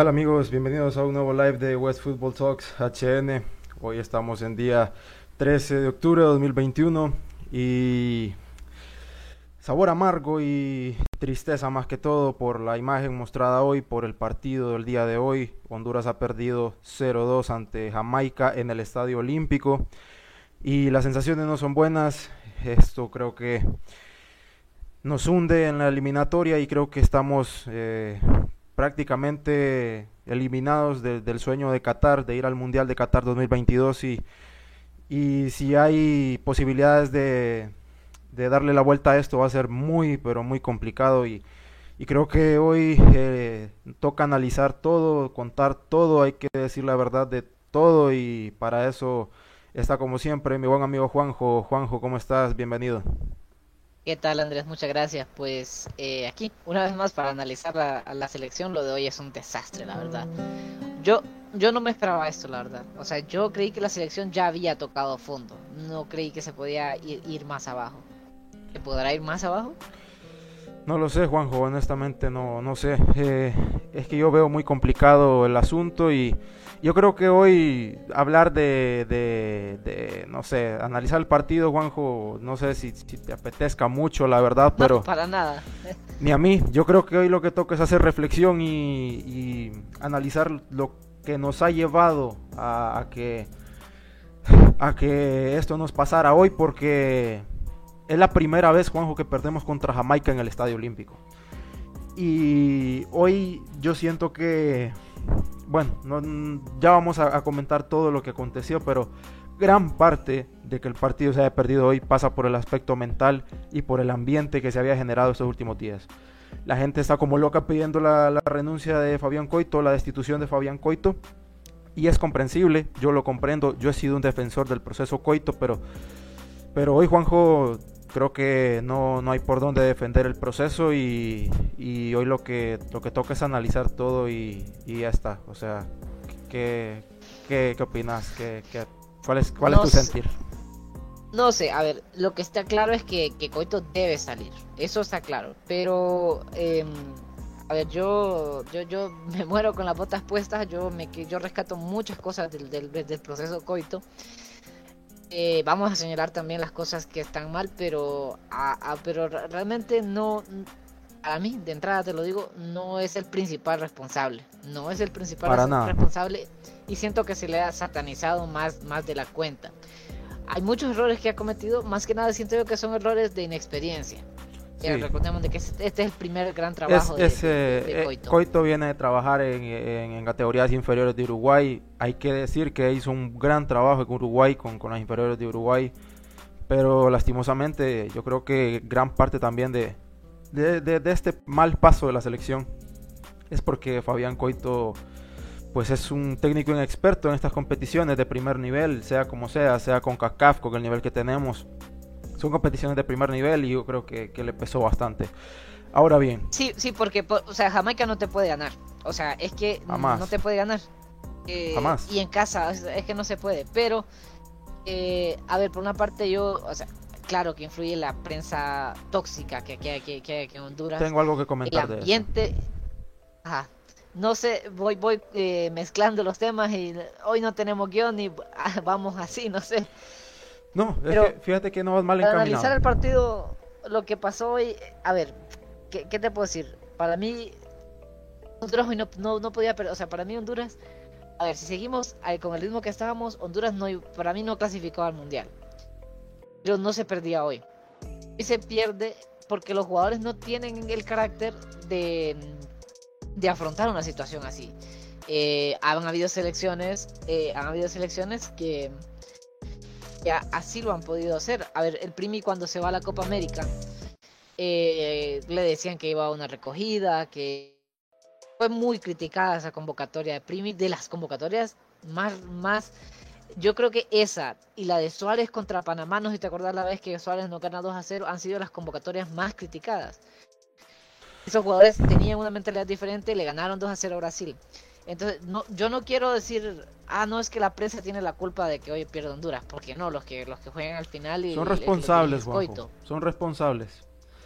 tal amigos? Bienvenidos a un nuevo live de West Football Talks HN. Hoy estamos en día 13 de octubre de 2021 y sabor amargo y tristeza más que todo por la imagen mostrada hoy, por el partido del día de hoy. Honduras ha perdido 0-2 ante Jamaica en el Estadio Olímpico y las sensaciones no son buenas. Esto creo que nos hunde en la eliminatoria y creo que estamos eh, prácticamente eliminados del sueño de Qatar, de ir al Mundial de Qatar 2022 y, y si hay posibilidades de, darle la vuelta a esto va a ser muy, pero muy complicado y, creo que hoy eh, toca analizar todo, contar todo, hay que decir la verdad de todo y para eso está como siempre mi buen amigo Juanjo. Juanjo, ¿cómo estás? Bienvenido. ¿Qué tal Andrés? Muchas gracias. Pues eh, aquí, una vez más, para analizar la, la, selección, lo de hoy es un desastre, la verdad. Yo, yo no me esperaba esto, la verdad. O sea, yo creí que la selección ya había tocado fondo. No creí que se podía ir, más abajo. ¿Se podrá ir más abajo? No lo sé, Juanjo, honestamente no, no sé. Eh, es que yo veo muy complicado el asunto y yo creo que hoy hablar de, de, no sé, analizar el partido, Juanjo, no sé si, te apetezca mucho, la verdad, pero... No, para nada. Ni a mí. Yo creo que hoy lo que toca es hacer reflexión y, analizar lo que nos ha llevado a, que a que esto nos pasara hoy porque es la primera vez, Juanjo, que perdemos contra Jamaica en el Estadio Olímpico. Y hoy yo siento que bueno, ya vamos a, comentar todo lo que aconteció, pero gran parte de que el partido se haya perdido hoy pasa por el aspecto mental y por el ambiente que se había generado estos últimos días. La gente está como loca pidiendo la, la renuncia de Fabián Coito, la destitución de Fabián Coito, y es comprensible, yo lo comprendo, yo he sido un defensor del proceso Coito, pero, pero hoy Juanjo creo que no, no hay por dónde defender el proceso y, y, hoy lo que, lo que toca es analizar todo y, y ya está. O sea, ¿qué, qué, qué opinas? ¿Qué, qué, cuál es, cuál es tu sentir? No sé, a ver, lo que está claro es que, que Coito debe salir, eso está claro, pero... Eh, a ver, yo, yo, yo me muero con las botas puestas, yo me yo rescato muchas cosas del, del, del proceso coito. Eh, vamos a señalar también las cosas que están mal, pero, pero realmente no, a mí, de entrada te lo digo, no es el principal responsable. No es el principal responsable y siento que se le ha satanizado más, más de la cuenta. Hay muchos errores que ha cometido, más que nada siento yo que son errores de inexperiencia. Recordemos de que este, este es el primer gran trabajo de, eh, Coito. viene de trabajar en, categorías inferiores de Uruguay. Hay que decir que hizo un gran trabajo en Uruguay con, con las inferiores de Uruguay. Pero lastimosamente yo creo que gran parte también de, de, este mal paso de la selección es porque Fabián Coito pues es un técnico inexperto en estas competiciones de primer nivel, sea como sea, sea con CACAF, con el nivel que tenemos son competiciones de primer nivel y yo creo que, le pesó bastante. Ahora bien. Sí, sí, porque, o sea, Jamaica no te puede ganar. O sea, es que no te puede ganar. Eh, jamás. Y en casa, es, que no se puede. Pero, eh, a ver, por una parte yo, o sea, claro que influye la prensa tóxica que hay que, que, que, Honduras. Tengo algo que comentar el ambiente, Ajá. No sé, voy, voy eh, mezclando los temas y hoy no tenemos guion y vamos así, no sé. No, Pero fíjate que no vas mal para analizar el partido, lo que pasó hoy, a ver, ¿qué, te puedo decir? Para mí, Honduras hoy no, no, podía perder, o sea, para mí Honduras, a ver, si seguimos con el ritmo que estábamos, Honduras no, para mí no clasificaba al Mundial. Pero no se perdía hoy. Y se pierde porque los jugadores no tienen el carácter de, de afrontar una situación así. Eh, han habido selecciones, eh, han habido selecciones que ya así lo han podido hacer. A ver, el Primi cuando se va a la Copa América, eh, le decían que iba a una recogida, que fue muy criticada esa convocatoria de Primi, de las convocatorias más, más, yo creo que esa y la de Suárez contra Panamá, no sé si te acordás la vez que Suárez no gana 2 a 0, han sido las convocatorias más criticadas. Esos jugadores tenían una mentalidad diferente, le ganaron 2 a 0 a Brasil. Entonces, no, yo no quiero decir, ah, no es que la prensa tiene la culpa de que hoy pierda Honduras, porque no, los que los que juegan al final y son responsables, Son responsables.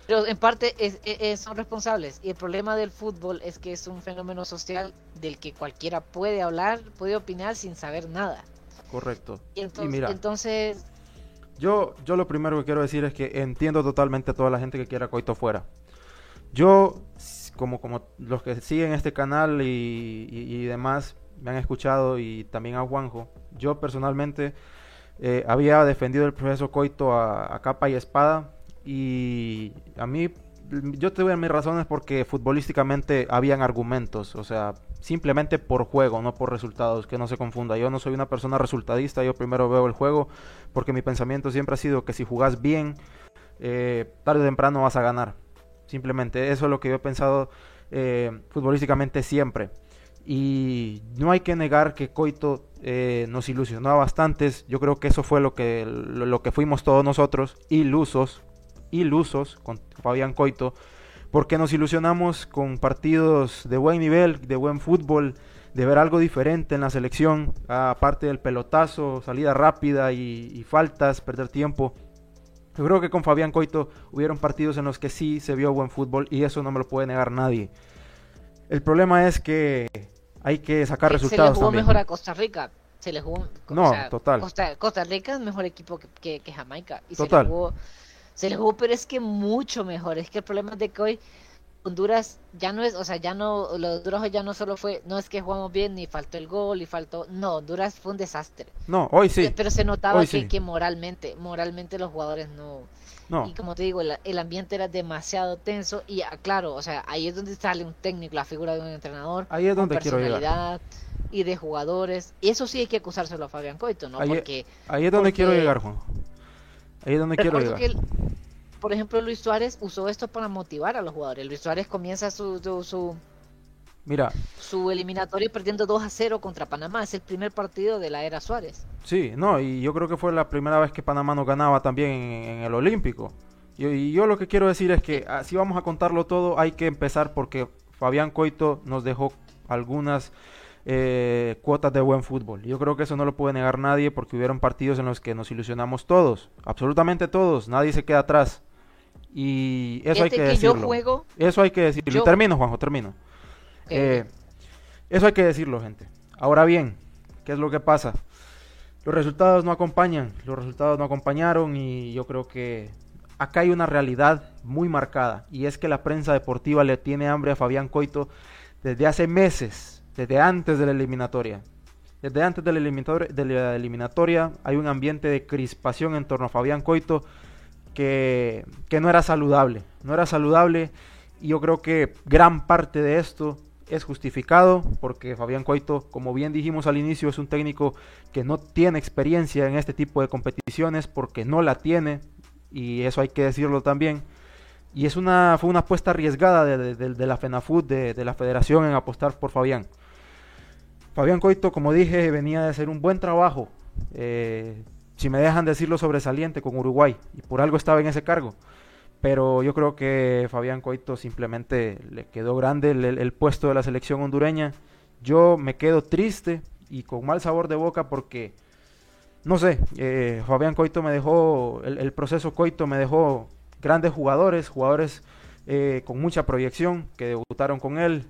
Pero en parte es, son responsables. Y el problema del fútbol es que es un fenómeno social del que cualquiera puede hablar, puede opinar sin saber nada. Correcto. Y entonces, entonces yo, yo lo primero que quiero decir es que entiendo totalmente a toda la gente que quiera Coito fuera. Yo, como, como los que siguen este canal y, demás, me han escuchado y también a Juanjo, yo personalmente eh, había defendido el proceso Coito a, capa y espada y a mí, yo tuve mis razones porque futbolísticamente habían argumentos, o sea, simplemente por juego, no por resultados, que no se confunda. Yo no soy una persona resultadista, yo primero veo el juego porque mi pensamiento siempre ha sido que si jugás bien, eh, tarde o temprano vas a ganar. Simplemente eso es lo que yo he pensado eh, futbolísticamente siempre. Y no hay que negar que Coito eh, nos ilusionó a bastantes. Yo creo que eso fue lo que, lo que fuimos todos nosotros, ilusos, ilusos con Fabián Coito porque nos ilusionamos con partidos de buen nivel, de buen fútbol, de ver algo diferente en la selección, aparte del pelotazo, salida rápida y, faltas, perder tiempo. Yo creo que con Fabián Coito hubieron partidos en los que sí se vio buen fútbol y eso no me lo puede negar nadie. El problema es que hay que sacar resultados. Se le jugó mejor a Costa Rica. Se le jugó. No, total. Costa, Rica es mejor equipo que, Jamaica. Y total. Se le jugó se le jugó, pero es que mucho mejor. Es que el problema es de que hoy Honduras ya no es, o sea, ya no, los Honduras ya no solo fue, no es que jugamos bien, ni faltó el gol, y faltó, no, Honduras fue un desastre. No, hoy sí. Pero se notaba que, que, moralmente, moralmente los jugadores no, no. Y como te digo, el, ambiente era demasiado tenso y ah, claro, o sea, ahí es donde sale un técnico, la figura de un entrenador, ahí es donde quiero llegar. y de jugadores. Y eso sí hay que acusárselo a Fabián Coito, ¿no? Ahí, porque ahí es donde quiero llegar, Juan. Ahí es donde quiero llegar. Por ejemplo, Luis Suárez usó esto para motivar a los jugadores. Luis Suárez comienza su, su, Mira. su eliminatorio perdiendo 2 a 0 contra Panamá. Es el primer partido de la era Suárez. Sí, no, y yo creo que fue la primera vez que Panamá no ganaba también en, el Olímpico. Y, y, yo lo que quiero decir es que si vamos a contarlo todo, hay que empezar porque Fabián Coito nos dejó algunas eh, cuotas de buen fútbol. Yo creo que eso no lo puede negar nadie porque hubieron partidos en los que nos ilusionamos todos, absolutamente todos, nadie se queda atrás. Y eso hay que, decirlo. Eso hay que decirlo. termino, Juanjo, termino. Eh, eso hay que decirlo, gente. Ahora bien, ¿qué es lo que pasa? Los resultados no acompañan, los resultados no acompañaron y yo creo que acá hay una realidad muy marcada y es que la prensa deportiva le tiene hambre a Fabián Coito desde hace meses desde antes de la eliminatoria. Desde antes de la, eliminatoria, hay un ambiente de crispación en torno a Fabián Coito que, no era saludable. No era saludable y yo creo que gran parte de esto es justificado porque Fabián Coito, como bien dijimos al inicio, es un técnico que no tiene experiencia en este tipo de competiciones porque no la tiene y eso hay que decirlo también. Y es una, fue una apuesta arriesgada de, la FENAFUT, de, la federación en apostar por Fabián. Fabián Coito, como dije, venía de hacer un buen trabajo. Eh, si me dejan decirlo sobresaliente con Uruguay, y por algo estaba en ese cargo. Pero yo creo que Fabián Coito simplemente le quedó grande el, puesto de la selección hondureña. Yo me quedo triste y con mal sabor de boca porque, no sé, eh, Fabián Coito me dejó, el, proceso Coito me dejó grandes jugadores, jugadores eh, con mucha proyección que debutaron con él,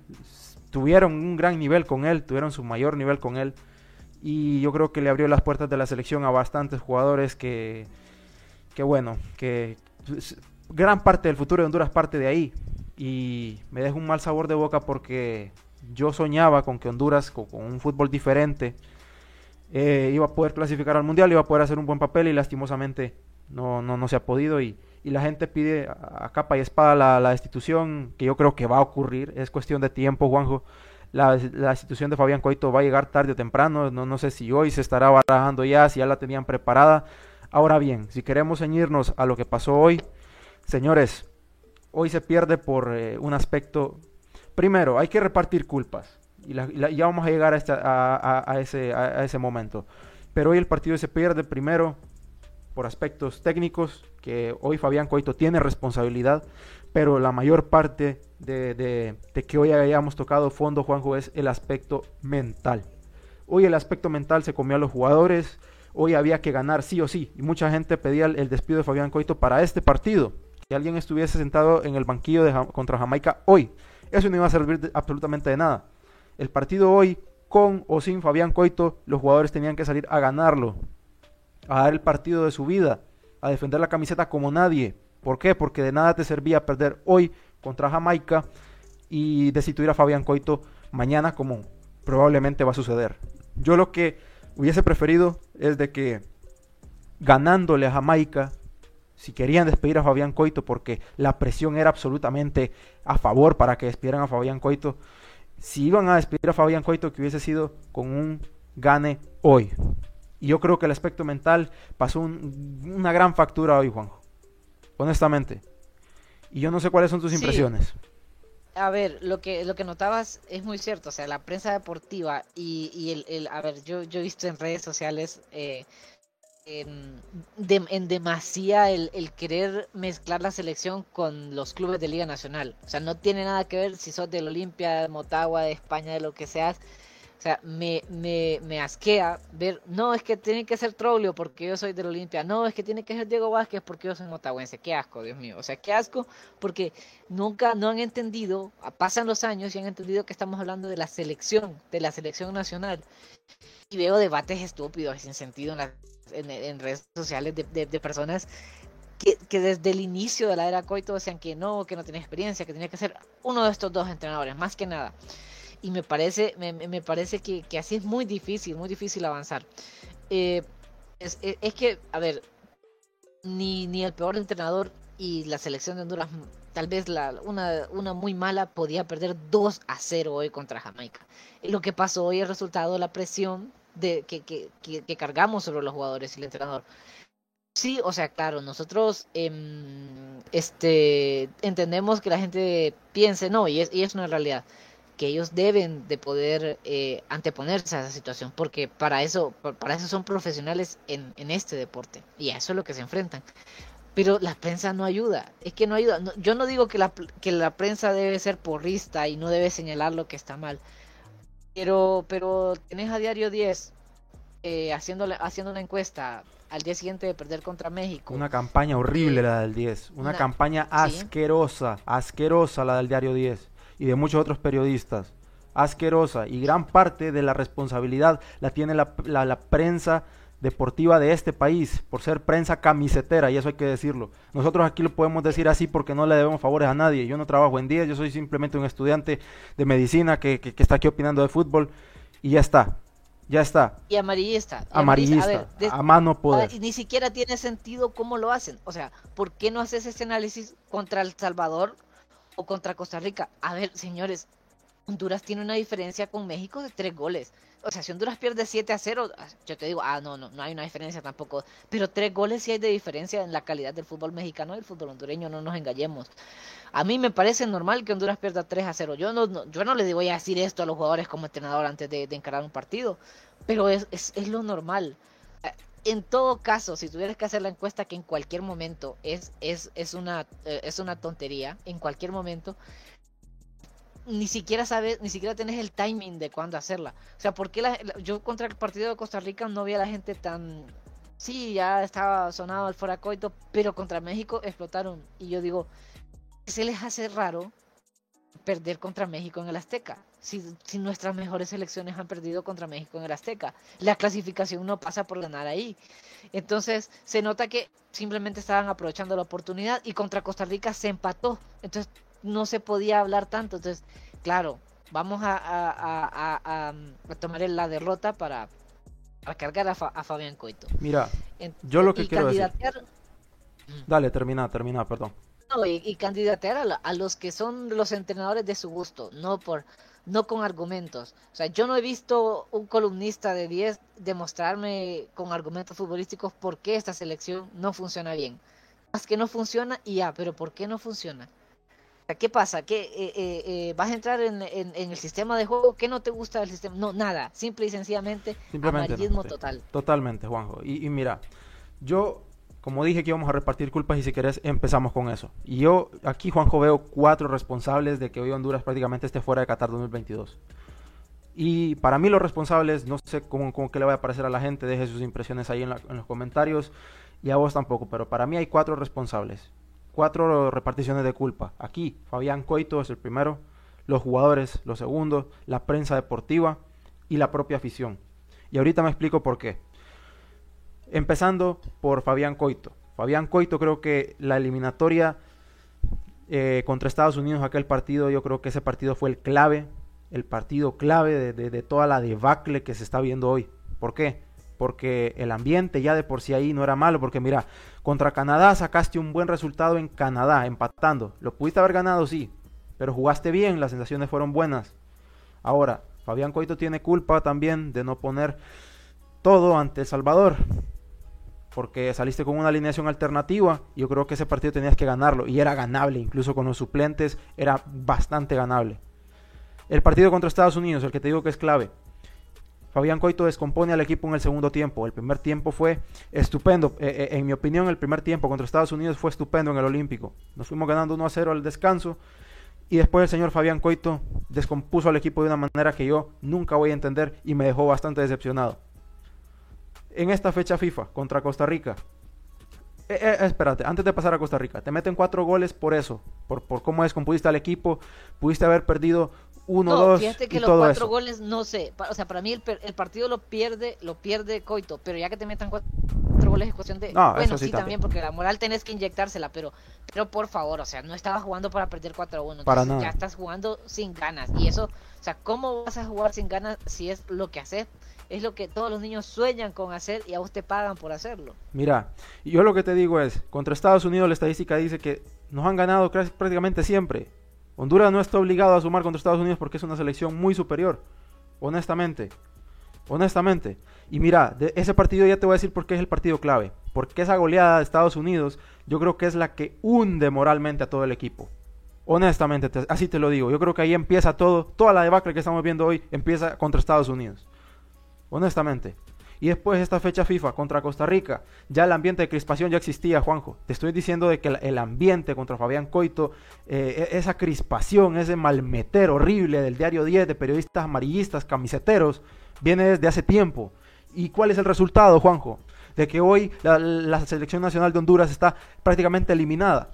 tuvieron un gran nivel con él, tuvieron su mayor nivel con él. Y yo creo que le abrió las puertas de la selección a bastantes jugadores que, que bueno, que gran parte del futuro de Honduras parte de ahí. Y me deja un mal sabor de boca porque yo soñaba con que Honduras, con, un fútbol diferente, eh, iba a poder clasificar al Mundial, iba a poder hacer un buen papel y lastimosamente no, no, no se ha podido. Y, y la gente pide a, capa y espada la, la, destitución, que yo creo que va a ocurrir, es cuestión de tiempo, Juanjo. La, la destitución de Fabián Coito va a llegar tarde o temprano, no, no sé si hoy se estará barajando ya, si ya la tenían preparada. Ahora bien, si queremos ceñirnos a lo que pasó hoy, señores, hoy se pierde por eh, un aspecto. Primero, hay que repartir culpas. Y, ya vamos a llegar a, a, a, ese, a, ese, momento. Pero hoy el partido se pierde primero por aspectos técnicos, que hoy Fabián Coito tiene responsabilidad, pero la mayor parte de, que hoy hayamos tocado fondo, Juanjo, es el aspecto mental. Hoy el aspecto mental se comió a los jugadores, hoy había que ganar sí o sí, y mucha gente pedía el, despido de Fabián Coito para este partido, que alguien estuviese sentado en el banquillo contra Jamaica hoy. Eso no iba a servir absolutamente de nada. El partido hoy, con o sin Fabián Coito, los jugadores tenían que salir a ganarlo, a dar el partido de su vida, a defender la camiseta como nadie. ¿Por qué? Porque de nada te servía perder hoy contra Jamaica y destituir a Fabián Coito mañana como probablemente va a suceder. Yo lo que hubiese preferido es de que ganándole a Jamaica, si querían despedir a Fabián Coito porque la presión era absolutamente a favor para que despidieran a Fabián Coito, si iban a despedir a Fabián Coito que hubiese sido con un gane hoy. Y yo creo que el aspecto mental pasó una gran factura hoy, Juanjo. Honestamente. Y yo no sé cuáles son tus impresiones. A ver, lo que lo que notabas es muy cierto, o sea, la prensa deportiva y, y el, el, a ver, yo, yo he visto en redes sociales eh, en, en demasía el, el, querer mezclar la selección con los clubes de Liga Nacional. O sea, no tiene nada que ver si sos del Olimpia, de Motagua, de España, de lo que seas. O sea, me, me, me asquea ver, no, es que tiene que ser Troglio porque yo soy del Olimpia, no, es que tiene que ser Diego Vázquez porque yo soy motagüense, qué asco, Dios mío, o sea, qué asco porque nunca, no han entendido, pasan los años y han entendido que estamos hablando de la selección, de la selección nacional. Y veo debates estúpidos, sin sentido en, redes sociales de, de, personas que, que, desde el inicio de la era Coito decían que no, que no tenía experiencia, que tenía que ser uno de estos dos entrenadores, más que nada y me parece, me, parece que, que, así es muy difícil, muy difícil avanzar. Eh, es, es, que, a ver, ni, ni el peor entrenador y la selección de Honduras, tal vez la, una, una muy mala, podía perder 2 a 0 hoy contra Jamaica. Y lo que pasó hoy es resultado de la presión de, que, que, que, cargamos sobre los jugadores y el entrenador. Sí, o sea, claro, nosotros eh, este, entendemos que la gente piense, no, y es, y es una realidad que ellos deben de poder eh, anteponerse a esa situación, porque para eso, para eso son profesionales en, en, este deporte, y a eso es lo que se enfrentan. Pero la prensa no ayuda, es que no ayuda. yo no digo que la, que la prensa debe ser porrista y no debe señalar lo que está mal, pero, pero tenés a diario 10 eh, haciendo, haciendo una encuesta al día siguiente de perder contra México. Una campaña horrible la del 10, una, campaña asquerosa, asquerosa la del diario 10 y de muchos otros periodistas. Asquerosa y gran parte de la responsabilidad la tiene la, la, prensa deportiva de este país por ser prensa camisetera y eso hay que decirlo. Nosotros aquí lo podemos decir así porque no le debemos favores a nadie. Yo no trabajo en 10, yo soy simplemente un estudiante de medicina que, que, está aquí opinando de fútbol y ya está. Ya está. Y amarillista. amarillista. A, mano poder. ni siquiera tiene sentido cómo lo hacen. O sea, ¿por qué no haces ese análisis contra El Salvador o contra Costa Rica. A ver, señores, Honduras tiene una diferencia con México de tres goles. O sea, si Honduras pierde 7 a 0, ah, yo te digo, ah, no, no, no hay una diferencia tampoco. Pero tres goles sí hay de diferencia en la calidad del fútbol mexicano y el fútbol hondureño, no nos engañemos. A mí me parece normal que Honduras pierda 3 a 0. Yo no, yo no le voy a decir esto a los jugadores como entrenador antes de, encarar un partido, pero es, es, es lo normal en todo caso, si tuvieras que hacer la encuesta, que en cualquier momento es, es, es, una, eh, es una tontería, en cualquier momento, ni siquiera sabes, ni siquiera tienes el timing de cuándo hacerla. O sea, porque la, yo contra el partido de Costa Rica no vi a la gente tan... Sí, ya estaba sonado el foracoito, pero contra México explotaron. Y yo digo, se les hace raro perder contra México en el Azteca. Si, si, nuestras mejores selecciones han perdido contra México en el Azteca. La clasificación no pasa por ganar ahí. Entonces se nota que simplemente estaban aprovechando la oportunidad y contra Costa Rica se empató. Entonces no se podía hablar tanto. Entonces, claro, vamos a, a, a, tomar la derrota para, cargar a, Fabián Coito. Mira, yo lo que quiero decir... Dale, termina, termina, perdón y, y candidatear a, los que son los entrenadores de su gusto, no por no con argumentos. O sea, yo no he visto un columnista de 10 demostrarme con argumentos futbolísticos por qué esta selección no funciona bien. Más que no funciona y ya, pero ¿por qué no funciona? ¿Qué pasa? ¿Qué, eh, eh, eh, ¿Vas a entrar en, el sistema de juego? ¿Qué no te gusta del sistema? No, nada. Simple y sencillamente amarillismo total. Totalmente, Juanjo. Y, y mira, yo como dije que íbamos a repartir culpas y si querés empezamos con eso. Y yo aquí, Juanjo, veo cuatro responsables de que hoy Honduras prácticamente esté fuera de Qatar 2022. Y para mí los responsables, no sé cómo, que le va a parecer a la gente, deje sus impresiones ahí en, los comentarios y a vos tampoco, pero para mí hay cuatro responsables. cuatro reparticiones de culpa. Aquí, Fabián Coito es el primero, los jugadores los segundos, la prensa deportiva y la propia afición. Y ahorita me explico por qué. Empezando por Fabián Coito. Fabián Coito creo que la eliminatoria eh, contra Estados Unidos, aquel partido, yo creo que ese partido fue el clave, el partido clave de, toda la debacle que se está viendo hoy. ¿Por qué? Porque el ambiente ya de por sí ahí no era malo, porque mira, contra Canadá sacaste un buen resultado en Canadá, empatando. Lo pudiste haber ganado, sí, pero jugaste bien, las sensaciones fueron buenas. Ahora, Fabián Coito tiene culpa también de no poner todo ante El Salvador porque saliste con una alineación alternativa. Yo creo que ese partido tenías que ganarlo y era ganable, incluso con los suplentes era bastante ganable. El partido contra Estados Unidos, el que te digo que es clave. Fabián Coito descompone al equipo en el segundo tiempo. El primer tiempo fue estupendo. Eh, eh, en mi opinión, el primer tiempo contra Estados Unidos fue estupendo en el Olímpico. Nos fuimos ganando 1 a 0 al descanso. Y después el señor Fabián Coito descompuso al equipo de una manera que yo nunca voy a entender y me dejó bastante decepcionado en esta fecha FIFA contra Costa Rica. Eh, eh, espérate, antes de pasar a Costa Rica, te meten cuatro goles por eso, por, por cómo descompusiste al equipo, pudiste haber perdido uno, no, dos. Fíjate que los cuatro goles, no sé, o sea, para mí el, el, partido lo pierde, lo pierde Coito, pero ya que te metan cuatro, goles es cuestión de. bueno, sí, también. porque la moral tenés que inyectársela, pero, pero por favor, o sea, no estabas jugando para perder 4-1, para nada. ya estás jugando sin ganas, y eso, o sea, ¿cómo vas a jugar sin ganas si es lo que haces? es lo que todos los niños sueñan con hacer y a usted pagan por hacerlo. Mira, yo lo que te digo es, contra Estados Unidos la estadística dice que nos han ganado prácticamente siempre. Honduras no está obligado a sumar contra Estados Unidos porque es una selección muy superior, honestamente. Honestamente. Y mira, de ese partido ya te voy a decir por qué es el partido clave. Porque esa goleada de Estados Unidos yo creo que es la que hunde moralmente a todo el equipo. Honestamente, así te lo digo. Yo creo que ahí empieza todo, toda la debacle que estamos viendo hoy empieza contra Estados Unidos honestamente. Y después esta fecha FIFA contra Costa Rica, ya el ambiente de crispación ya existía, Juanjo. Te estoy diciendo de que el, ambiente contra Fabián Coito, eh, e, esa crispación, ese malmeter horrible del diario 10 de periodistas amarillistas, camiseteros, viene desde hace tiempo. ¿Y cuál es el resultado, Juanjo? De que hoy la selección nacional de Honduras está prácticamente eliminada.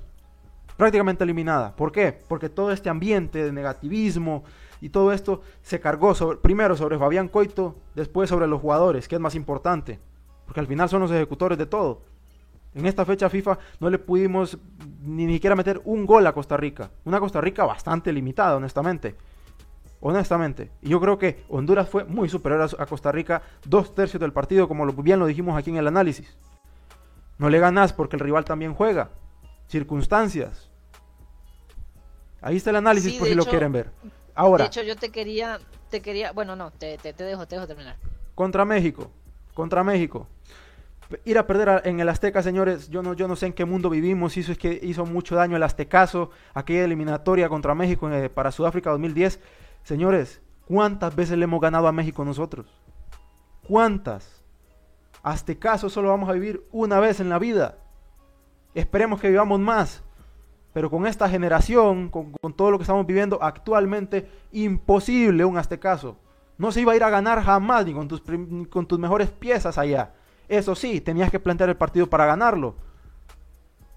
Prácticamente eliminada. ¿Por qué? Porque todo este ambiente de negativismo, y todo esto se cargó sobre, primero sobre Fabián Coito, después sobre los jugadores, que es más importante, porque al final son los ejecutores de todo. En esta fecha FIFA no le pudimos ni, siquiera meter un gol a Costa Rica. Una Costa Rica bastante limitada, honestamente. Honestamente. Y yo creo que Honduras fue muy superior a, Costa Rica dos tercios del partido, como bien lo dijimos aquí en el análisis. No le ganas porque el rival también juega. Circunstancias. Ahí está el análisis por si lo quieren ver. Ahora. De hecho, yo te quería, te quería, bueno, no, te, te, dejo, te dejo terminar. Contra México, contra México. Ir a perder en el Azteca, señores, yo no, yo no sé en qué mundo vivimos, hizo, es que hizo mucho daño el Aztecaso, aquella eliminatoria contra México eh, para Sudáfrica 2010. Señores, ¿cuántas veces le hemos ganado a México nosotros? ¿Cuántas? Aztecaso solo vamos a vivir una vez en la vida. Esperemos que vivamos más. Pero con esta generación, con, todo lo que estamos viviendo actualmente, imposible un caso. No se iba a ir a ganar jamás ni con tus, con tus mejores piezas allá. Eso sí, tenías que plantear el partido para ganarlo.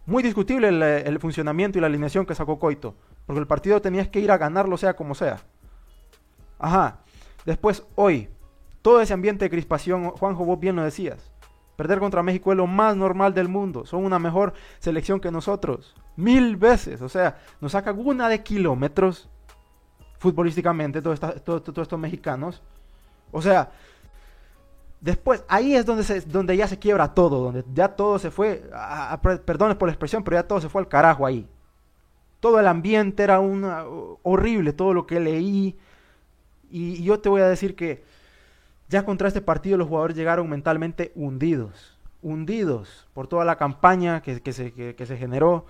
Muy discutible el, el, funcionamiento y la alineación que sacó Coito. Porque el partido tenías que ir a ganarlo sea como sea. Ajá. Después, hoy, todo ese ambiente de crispación, Juanjo, vos bien lo decías. Perder contra México es lo más normal del mundo. Son una mejor selección que nosotros. Mil veces. O sea, nos sacan una de kilómetros futbolísticamente todos estos mexicanos. O sea, después, ahí es donde, se, donde ya se quiebra todo. Donde ya todo se fue. A, perdón por la expresión, pero ya todo se fue al carajo ahí. Todo el ambiente era una, horrible. Todo lo que leí. y yo te voy a decir que ya contra este partido los jugadores llegaron mentalmente hundidos, hundidos por toda la campaña que, se, generó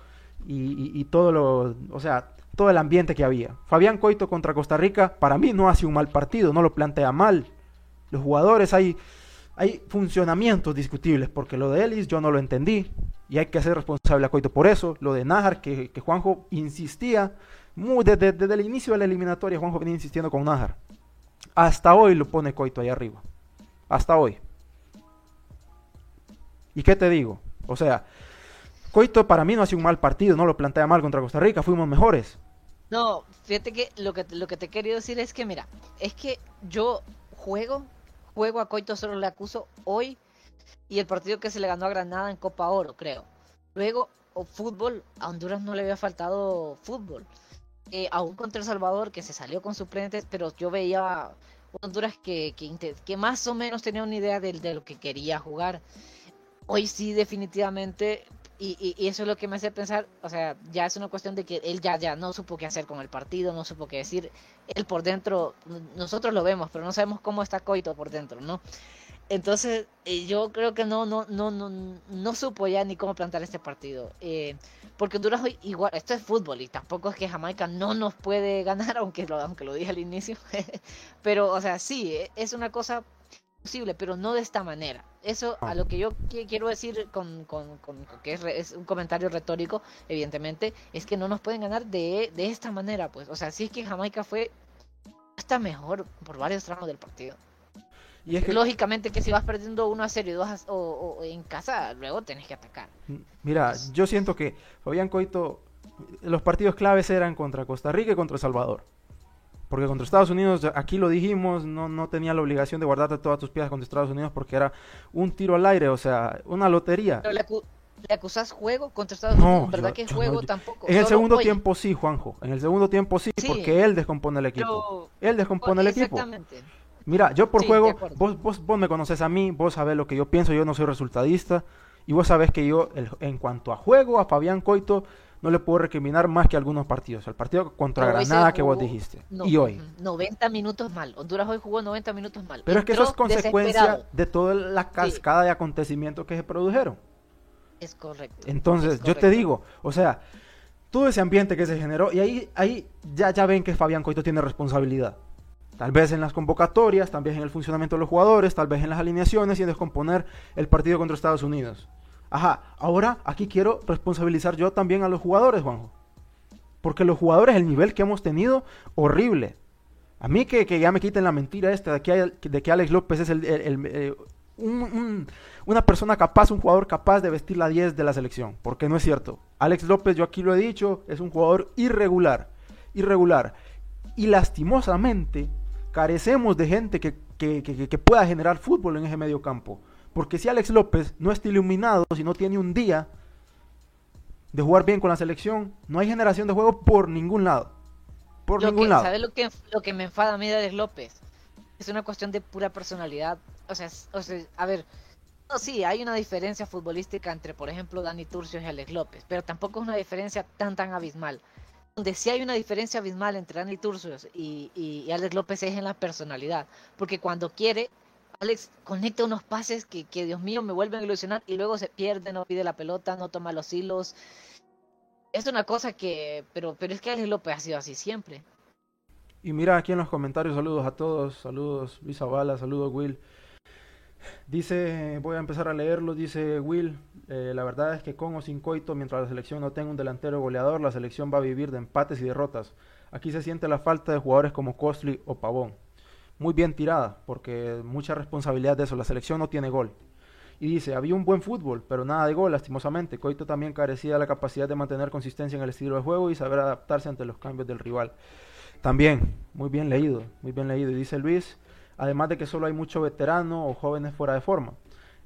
y, todo lo, o sea, todo el ambiente que había. Fabián Coito contra Costa Rica, para mí no hace un mal partido, no lo plantea mal. Los jugadores hay, hay funcionamientos discutibles, porque lo de Ellis yo no lo entendí y hay que hacer responsable a Coito por eso. Lo de Nájar, que, Juanjo insistía, desde, desde, el inicio de la eliminatoria, Juanjo venía insistiendo con Nájar. Hasta hoy lo pone Coito ahí arriba. Hasta hoy. ¿Y qué te digo? O sea, Coito para mí no hace un mal partido, no lo plantea mal contra Costa Rica, fuimos mejores. No, fíjate que lo que, lo que te he querido decir es que, mira, es que yo juego, juego a Coito solo le acuso hoy y el partido que se le ganó a Granada en Copa Oro, creo. Luego, o fútbol, a Honduras no le había faltado fútbol. Eh, aún contra El Salvador, que se salió con suplentes, pero yo veía Honduras que, que, que más o menos tenía una idea de, de, lo que quería jugar. Hoy sí, definitivamente, y, y, eso es lo que me hace pensar, o sea, ya es una cuestión de que él ya, ya no supo qué hacer con el partido, no supo qué decir. Él por dentro, nosotros lo vemos, pero no sabemos cómo está Coito por dentro, ¿no? Entonces, eh, yo creo que no, no, no, no, no supo ya ni cómo plantar este partido. Eh, porque Honduras hoy igual, esto es fútbol y tampoco es que Jamaica no nos puede ganar, aunque lo, aunque lo dije al inicio. pero, o sea, sí, e, es una cosa posible, pero no de esta manera. Eso a lo que yo quiero decir con, con que es, es, un comentario retórico, evidentemente, es que no nos pueden ganar de, de esta manera, pues. O sea, sí es que Jamaica fue hasta mejor por varios tramos del partido. Y es que, Lógicamente que si vas perdiendo 1 a 0 y 2 a, o, o, en casa, luego tenés que atacar. Mira, yo siento que Fabián Coito, los partidos claves eran contra Costa Rica y contra El Salvador. Porque contra Estados Unidos, aquí lo dijimos, no, no tenía la obligación de guardarte todas tus piezas contra Estados Unidos porque era un tiro al aire, o sea, una lotería. Pero le, acu le acusás juego contra Estados Unidos, ¿verdad que juego no, tampoco? En el segundo tiempo sí, Juanjo, en el segundo tiempo sí, sí porque él descompone el equipo. Pero... Él descompone el equipo. Exactamente. Mira, yo por sí, juego, vos, vos, vos me conoces a mí, vos sabés lo que yo pienso, yo no soy resultadista, y vos sabés que yo, el, en cuanto a juego, a Fabián Coito, no le puedo recriminar más que algunos partidos. El partido contra Pero Granada jugó, que vos dijiste. No, y hoy. 90 minutos mal. Honduras hoy jugó 90 minutos mal. Pero Entró es que eso es consecuencia de toda la cascada sí. de acontecimientos que se produjeron. Es correcto. Entonces, es correcto. yo te digo, o sea, todo ese ambiente que se generó, y ahí, ahí ya, ya ven que Fabián Coito tiene responsabilidad. Tal vez en las convocatorias, tal vez en el funcionamiento de los jugadores, tal vez en las alineaciones y en descomponer el partido contra Estados Unidos. Ajá, ahora aquí quiero responsabilizar yo también a los jugadores, Juanjo. Porque los jugadores, el nivel que hemos tenido, horrible. A mí que, que ya me quiten la mentira esta de que, de que Alex López es el, un, una persona capaz, un jugador capaz de vestir la 10 de la selección. Porque no es cierto. Alex López, yo aquí lo he dicho, es un jugador irregular. Irregular. Y lastimosamente, carecemos de gente que, que, que, que, pueda generar fútbol en ese medio campo. Porque si Alex López no está iluminado, si no tiene un día de jugar bien con la selección, no hay generación de juego por ningún lado. Por lo ningún que, lado. ¿Sabes lo que, lo que me enfada a mí de Alex López? Es una cuestión de pura personalidad. O sea, o sea a ver, no, sí, hay una diferencia futbolística entre, por ejemplo, Dani Turcios y Alex López, pero tampoco es una diferencia tan, tan abismal donde sí hay una diferencia abismal entre Dani Turcios y, y, Alex López es en la personalidad. Porque cuando quiere, Alex conecta unos pases que, que, Dios mío, me vuelven a ilusionar y luego se pierde, no pide la pelota, no toma los hilos. Es una cosa que, pero, pero es que Alex López ha sido así siempre. Y mira aquí en los comentarios, saludos a todos, saludos Luis saludos Will. Dice, voy a empezar a leerlo, dice Will, eh, la verdad es que con o sin coito, mientras la selección no tenga un delantero goleador, la selección va a vivir de empates y derrotas. Aquí se siente la falta de jugadores como Costly o Pavón. Muy bien tirada, porque mucha responsabilidad de eso, la selección no tiene gol. Y dice, había un buen fútbol, pero nada de gol, lastimosamente. Coito también carecía de la capacidad de mantener consistencia en el estilo de juego y saber adaptarse ante los cambios del rival. También, muy bien leído, muy bien leído. Y dice Luis, además de que solo hay mucho veterano o jóvenes fuera de forma.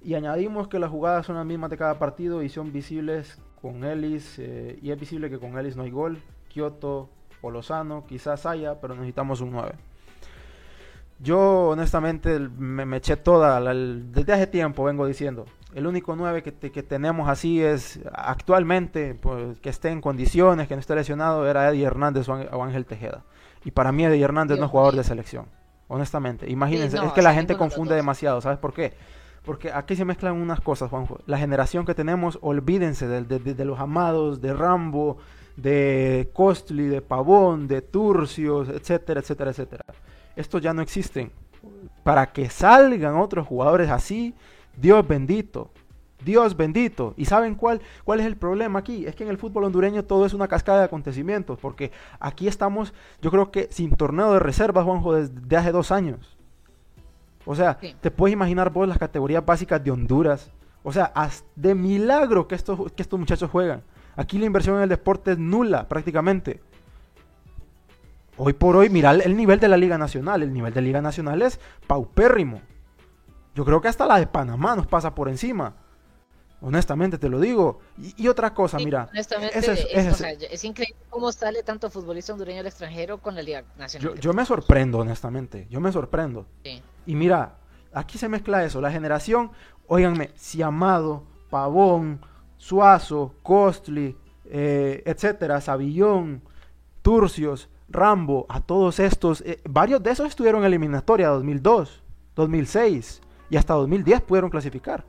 Y añadimos que las jugadas son las mismas de cada partido y son visibles con Ellis, eh, y es visible que con Ellis no hay gol. Kioto o Lozano, quizás haya, pero necesitamos un 9. Yo honestamente me, me eché toda, la, desde hace tiempo vengo diciendo, el único 9 que, que tenemos así es actualmente, pues, que esté en condiciones, que no esté lesionado, era Eddie Hernández o Ángel Tejeda. Y para mí Eddie Hernández Dios no es jugador mío. de selección honestamente. Imagínense, sí, no, es que la gente confunde demasiado, ¿sabes por qué? Porque aquí se mezclan unas cosas, Juanjo. La generación que tenemos, olvídense de, de, de los amados, de Rambo, de Costly, de Pavón, de Turcios, etcétera, etcétera, etcétera. Estos ya no existen. Para que salgan otros jugadores así, Dios bendito. Dios bendito. ¿Y saben cuál, cuál es el problema aquí? Es que en el fútbol hondureño todo es una cascada de acontecimientos, porque aquí estamos, yo creo que sin torneo de reservas, Juanjo, desde hace dos años. O sea, sí. te puedes imaginar vos las categorías básicas de Honduras. O sea, de milagro que estos, que estos muchachos juegan. Aquí la inversión en el deporte es nula prácticamente. Hoy por hoy, mira el nivel de la Liga Nacional. El nivel de Liga Nacional es paupérrimo. Yo creo que hasta la de Panamá nos pasa por encima. Honestamente te lo digo. Y, otra cosa, mira. Honestamente, es, increíble cómo sale tanto futbolista hondureño al extranjero con la Liga Nacional. Yo, me sorprendo, honestamente. Yo me sorprendo. Y mira, aquí se mezcla eso. La generación, óiganme, Amado, Pavón, Suazo, Costly, eh, etcétera, Savillón, Turcios, Rambo, a todos estos, eh, varios de esos estuvieron en eliminatoria 2002, 2006 y hasta 2010 pudieron clasificar.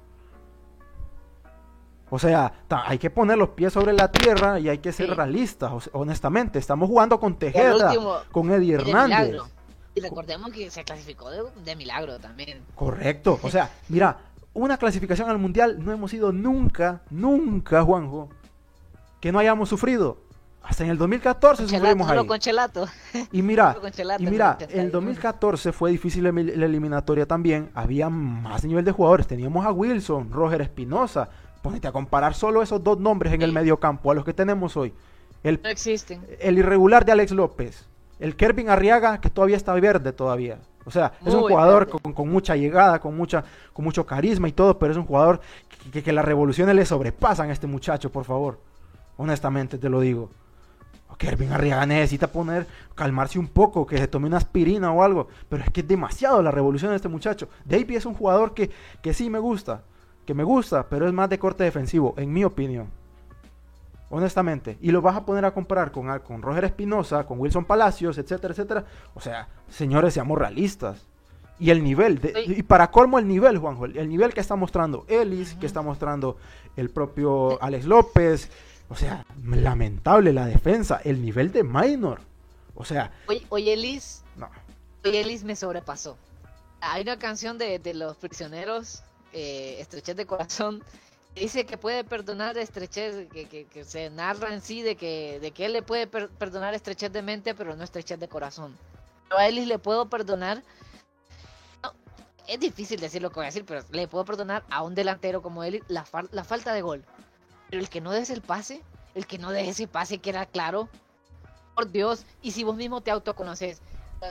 O sea, hay que poner los pies sobre la tierra y hay que ser realistas, honestamente. Estamos jugando con Tejeda, con Eddie Hernández. Y recordemos que se clasificó de, milagro también. Correcto. O sea, mira, una clasificación al Mundial no hemos ido nunca, nunca, Juanjo, que no hayamos sufrido. Hasta en el 2014 sufrimos ahí. Con Chelato. Y mira, y mira, en el 2014 fue difícil la eliminatoria también. Había más nivel de jugadores. Teníamos a Wilson, Roger Espinosa, Ponete a comparar solo esos dos nombres en el medio campo a los que tenemos hoy. El, no existen. El irregular de Alex López. El Kervin Arriaga, que todavía está verde todavía. O sea, es un jugador con, mucha llegada, con, mucha, con mucho carisma y todo, pero es un jugador que, que, las revoluciones le sobrepasan a este muchacho, por favor. Honestamente te lo digo. Kervin Arriaga necesita poner, calmarse un poco, que se tome una aspirina o algo. Pero es que es demasiado la revolución de este muchacho. Davey es un jugador que, que sí me gusta que me gusta, pero es más de corte defensivo, en mi opinión. Honestamente. Y lo vas a poner a comparar con, con Roger Espinosa, con Wilson Palacios, etcétera, etcétera. O sea, señores, seamos realistas. Y el nivel, y para colmo el nivel, Juanjo, el, nivel que está mostrando Ellis, que está mostrando el propio Alex López. O sea, lamentable la defensa, el nivel de Minor. O sea... Oye, oye Ellis... No. Oye, Ellis me sobrepasó. Hay una canción de, de los prisioneros eh, estrechez de corazón, dice que puede perdonar estrechez, que, que, se narra en sí de que, de que él le puede perdonar estrechez de mente, pero no estrechez de corazón. Yo a Ellis le puedo perdonar. es difícil decir lo que voy a decir, pero le puedo perdonar a un delantero como él la, la falta de gol. Pero el que no des el pase, el que no deje ese pase que era claro, por Dios, y si vos mismo te autoconoces,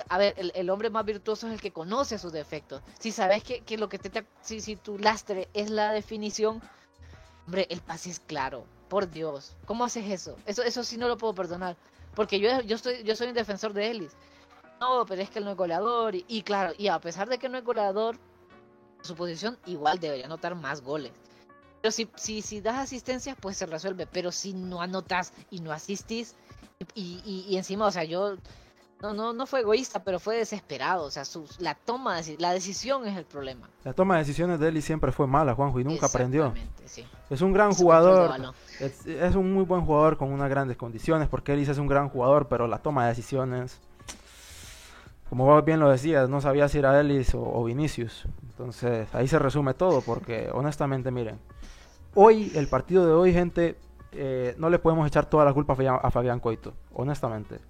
a ver, el, hombre más virtuoso es el que conoce sus defectos. Si sabes que, que lo que te, si, si tu lastre es la definición, hombre, el pase es claro. Por Dios, ¿cómo haces eso? Eso, eso sí no lo puedo perdonar. Porque yo, yo, estoy, yo soy un defensor de Ellis. No, pero es que él no es goleador. Y, claro, y a pesar de que no es goleador, su posición igual debería anotar más goles. Pero si, si, si das asistencia, pues se resuelve. Pero si no anotas y no asistís, y, y, y encima, o sea, yo no, no, no fue egoísta, pero fue desesperado. O sea, su, la toma, la decisión es el problema. La toma de decisiones de él siempre fue mala, Juanjo, y nunca aprendió. Es un gran jugador. Es, un muy buen jugador con unas grandes condiciones, porque Ellis es un gran jugador, pero la toma de decisiones, como vos bien lo decías, no sabía si era Ellis o, Vinicius. Entonces, ahí se resume todo, porque honestamente, miren, hoy, el partido de hoy, gente, eh, no le podemos echar toda la culpa a Fabián Coito, honestamente.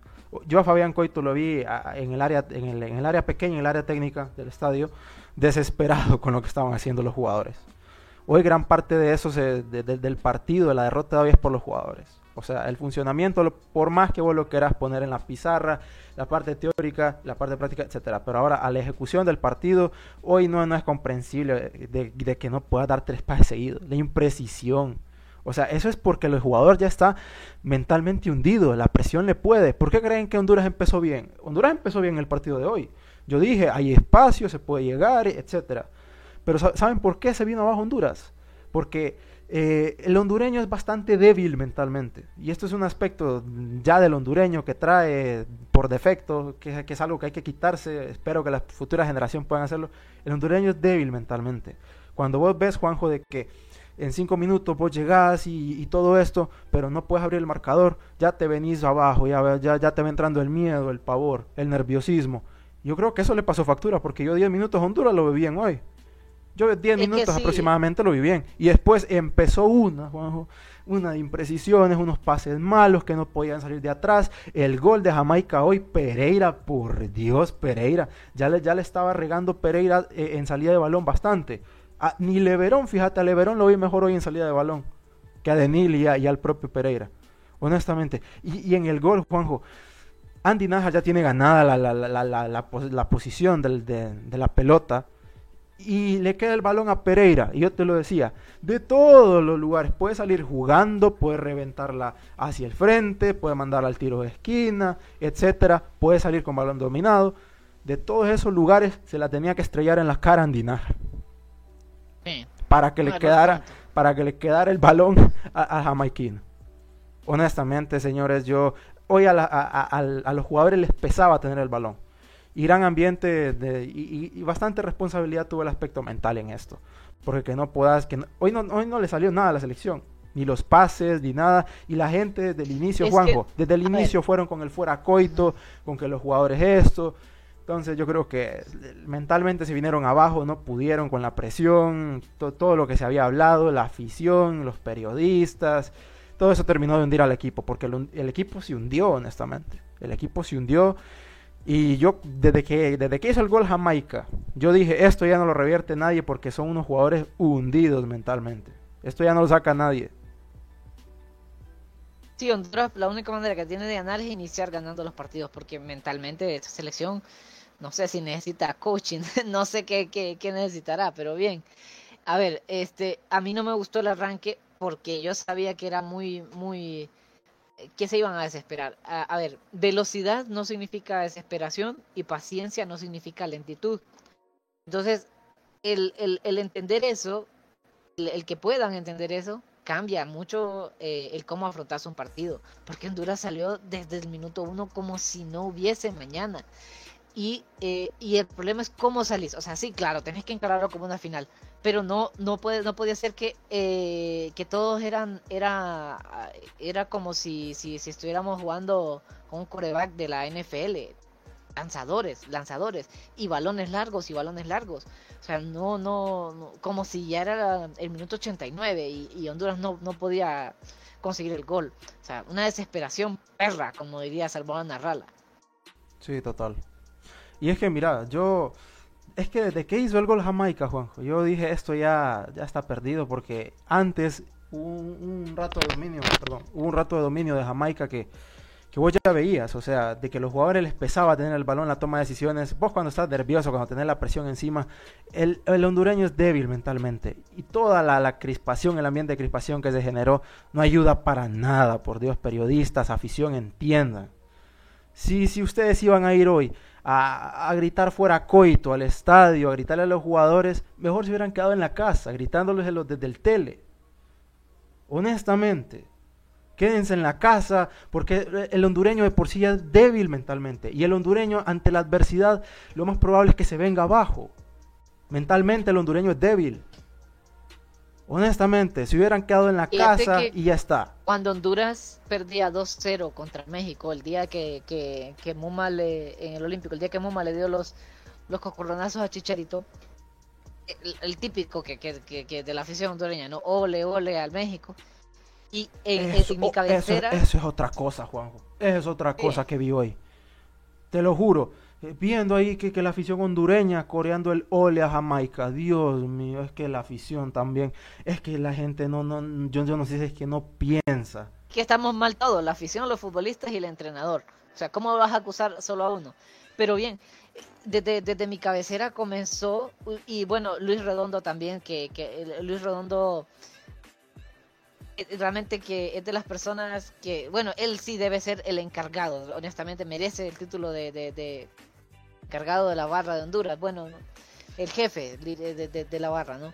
Yo a Fabián Coito lo vi en el área, en el, en el área pequeña, en el área técnica del estadio, desesperado con lo que estaban haciendo los jugadores. Hoy gran parte de eso, del partido, de la derrota de hoy es por los jugadores. O sea, el funcionamiento, por más que vos lo quieras poner en la pizarra, la parte teórica, la parte práctica, etcétera. Pero ahora, a la ejecución del partido, hoy no, no es comprensible de, de que no pueda dar tres pases seguidos. La imprecisión, o sea, eso es porque el jugador ya está mentalmente hundido, la presión le puede. ¿Por qué creen que Honduras empezó bien? Honduras empezó bien el partido de hoy. Yo dije, hay espacio, se puede llegar, etcétera. Pero ¿saben por qué se vino abajo Honduras? Porque eh, el hondureño es bastante débil mentalmente. Y esto es un aspecto ya del hondureño que trae por defecto, que, que, es algo que hay que quitarse. Espero que la futura generación puedan hacerlo. El hondureño es débil mentalmente. Cuando vos ves, Juanjo, de que en cinco minutos vos llegás y, todo esto, pero no puedes abrir el marcador, ya te venís abajo, ya, ya, ya te va entrando el miedo, el pavor, el nerviosismo. Yo creo que eso le pasó factura, porque yo 10 minutos Honduras lo vi bien hoy. Yo 10 minutos aproximadamente lo vi bien. Y después empezó una, una de imprecisiones, unos pases malos que no podían salir de atrás. El gol de Jamaica hoy, Pereira, por Dios, Pereira. Ya le, ya le estaba regando Pereira eh, en salida de balón bastante ni Leverón, fíjate, a Leverón lo vi mejor hoy en salida de balón que a Denil y, al propio Pereira. Honestamente. Y, en el gol, Juanjo, Andy Naja ya tiene ganada la, posición de, la pelota. Y le queda el balón a Pereira. Y yo te lo decía, de todos los lugares, puede salir jugando, puede reventarla hacia el frente, puede mandarla al tiro de esquina, etcétera, puede salir con balón dominado. De todos esos lugares se la tenía que estrellar en la cara Andy. Para que le quedara, para que le quedara el balón a, a Honestamente, señores, yo hoy a, los jugadores les pesaba tener el balón. Y gran ambiente y, bastante responsabilidad tuvo el aspecto mental en esto. Porque que no puedas, que hoy, no, hoy no le salió nada a la selección. Ni los pases, ni nada. Y la gente desde el inicio, Juanjo, desde el inicio fueron con el fuera coito, con que los jugadores esto. Entonces yo creo que mentalmente se vinieron abajo, no pudieron con la presión, todo lo que se había hablado, la afición, los periodistas, todo eso terminó de hundir al equipo, porque el, equipo se hundió, honestamente. El equipo se hundió y yo desde que, desde que hizo el gol Jamaica, yo dije, esto ya no lo revierte nadie porque son unos jugadores hundidos mentalmente. Esto ya no lo saca nadie. Sí, Honduras la única manera que tiene de ganar es iniciar ganando los partidos, porque mentalmente esta selección no sé si necesita coaching, no sé qué, qué, necesitará, pero bien. A ver, este, a mí no me gustó el arranque porque yo sabía que era muy, muy, que se iban a desesperar. A, ver, velocidad no significa desesperación y paciencia no significa lentitud. Entonces, el, el, el entender eso, el, que puedan entender eso, cambia mucho eh, el cómo afrontarse un partido. Porque Honduras salió desde el minuto uno como si no hubiese mañana. Y, eh, y el problema es cómo salís. O sea, sí, claro, tenés que encararlo como una final. Pero no, no, puede, no podía ser que, eh, que todos eran, era, era como si, si, si estuviéramos jugando con un coreback de la NFL. Lanzadores, lanzadores. Y balones largos y balones largos. O sea, no, no, como si ya era el minuto 89 y, y Honduras no, no podía conseguir el gol. O sea, una desesperación perra, como diría Salvador Narrala. Sí, total. Y es que, mira, yo. Es que desde que hizo el gol Jamaica, Juanjo, yo dije esto ya, ya está perdido porque antes hubo un, rato de dominio, perdón, hubo un rato de dominio de Jamaica que, que vos ya veías, o sea, de que los jugadores les pesaba tener el balón la toma de decisiones. Vos cuando estás nervioso, cuando tenés la presión encima, el, el hondureño es débil mentalmente. Y toda la, la, crispación, el ambiente de crispación que se generó, no ayuda para nada, por Dios, periodistas, afición, entiendan. Si, si ustedes iban a ir hoy a, gritar fuera coito al estadio, a gritarle a los jugadores, mejor se hubieran quedado en la casa, gritándoles desde el tele. Honestamente, quédense en la casa, porque el hondureño de por sí ya es débil mentalmente. Y el hondureño, ante la adversidad, lo más probable es que se venga abajo. Mentalmente el hondureño es débil. Honestamente, si hubieran quedado en la casa y ya está. Cuando Honduras perdía 2-0 contra México, el día que, que, Muma le, en el Olímpico, el día que Muma le dio los, los cocorronazos a Chicharito, el, típico que, que, de la afición hondureña, ¿no? Ole, ole al México. Y en, mi cabecera. Eso, es otra cosa, Juanjo. Eso es otra cosa que vi hoy. Te lo juro viendo ahí que, que, la afición hondureña coreando el ole a Jamaica. Dios mío, es que la afición también, es que la gente no, no, yo, yo no sé si es que no piensa. Que estamos mal todos, la afición, los futbolistas y el entrenador. O sea, ¿cómo vas a acusar solo a uno? Pero bien, desde, desde mi cabecera comenzó, y bueno, Luis Redondo también, que, que Luis Redondo eh, realmente que es de las personas que, bueno, él sí debe ser el encargado, honestamente merece el título de la barra de Honduras, bueno, el jefe de, la barra, ¿no?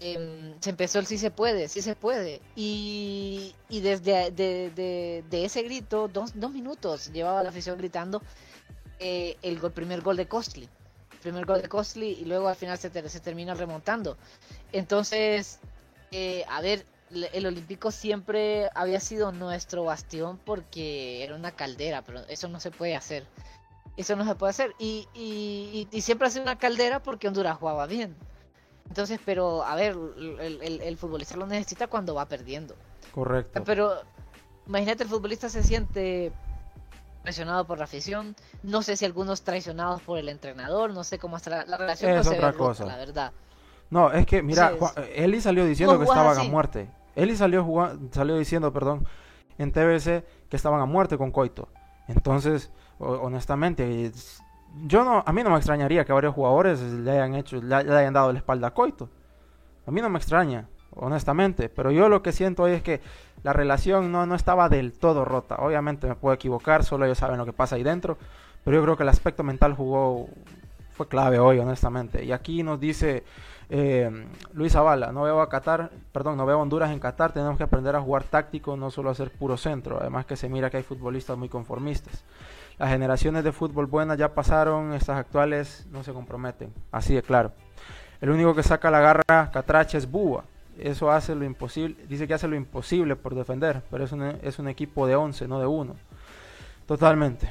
Em, se empezó el sí se puede, sí se puede. Y, y desde de, ese grito, dos, dos, minutos llevaba la afición gritando eh, el primer gol de Costly. Primer gol de Costly y luego al final se, se termina remontando. Entonces, eh, a ver, el Olímpico siempre había sido nuestro bastión porque era una caldera, pero eso no se puede hacer. Eso no se puede hacer. Y, y, siempre ha sido una caldera porque Honduras jugaba bien. Entonces, pero a ver, el, futbolista lo necesita cuando va perdiendo. Correcto. Pero imagínate, el futbolista se siente presionado por la afición. No sé si algunos traicionados por el entrenador. No sé cómo está la, relación. Es otra cosa. la verdad. No, es que, mira, Juan- es- Eli salió diciendo No que estaban a muerte. Eli salió, jugando, salió diciendo, perdón, en TBC que estaban a muerte con Coito. Entonces, honestamente, es- yo no, a mí no me extrañaría que varios jugadores le hayan hecho, le, hayan dado la espalda a Coito. A mí no me extraña, honestamente. Pero yo lo que siento hoy es que la relación no, no estaba del todo rota. Obviamente me puedo equivocar, solo ellos saben lo que pasa ahí dentro. Pero yo creo que el aspecto mental jugó, fue clave hoy, honestamente. Y aquí nos dice eh, Luis Zavala, no veo a Qatar, perdón, no veo a Honduras en Qatar, tenemos que aprender a jugar táctico, no solo a hacer puro centro. Además que se mira que hay futbolistas muy conformistas. Las generaciones de fútbol buenas ya pasaron, estas actuales no se comprometen. Así de claro. El único que saca la garra Catrache es Búa. Eso hace lo imposible, dice que hace lo imposible por defender, pero es un, es un equipo de 11, no de uno. Totalmente.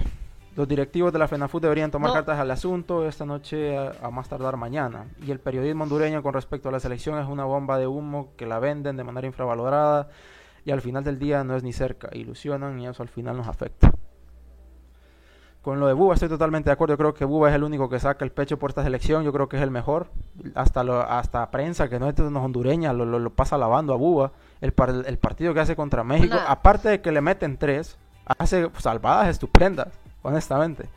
Los directivos de la FENAFUT deberían tomar No. cartas al asunto esta noche a, a más tardar mañana. Y el periodismo hondureño con respecto a la selección es una bomba de humo que la venden de manera infravalorada y al final del día no es ni cerca. Ilusionan y eso al final nos afecta. Con lo de Buba estoy totalmente de acuerdo. Yo creo que Buba es el único que saca el pecho por esta selección. Yo creo que es el mejor. Hasta lo, hasta prensa que no es de los hondureñas lo, lo- lo pasa lavando a Buba. El, par- el partido que hace contra México, aparte de que le meten tres, hace salvadas estupendas, honestamente.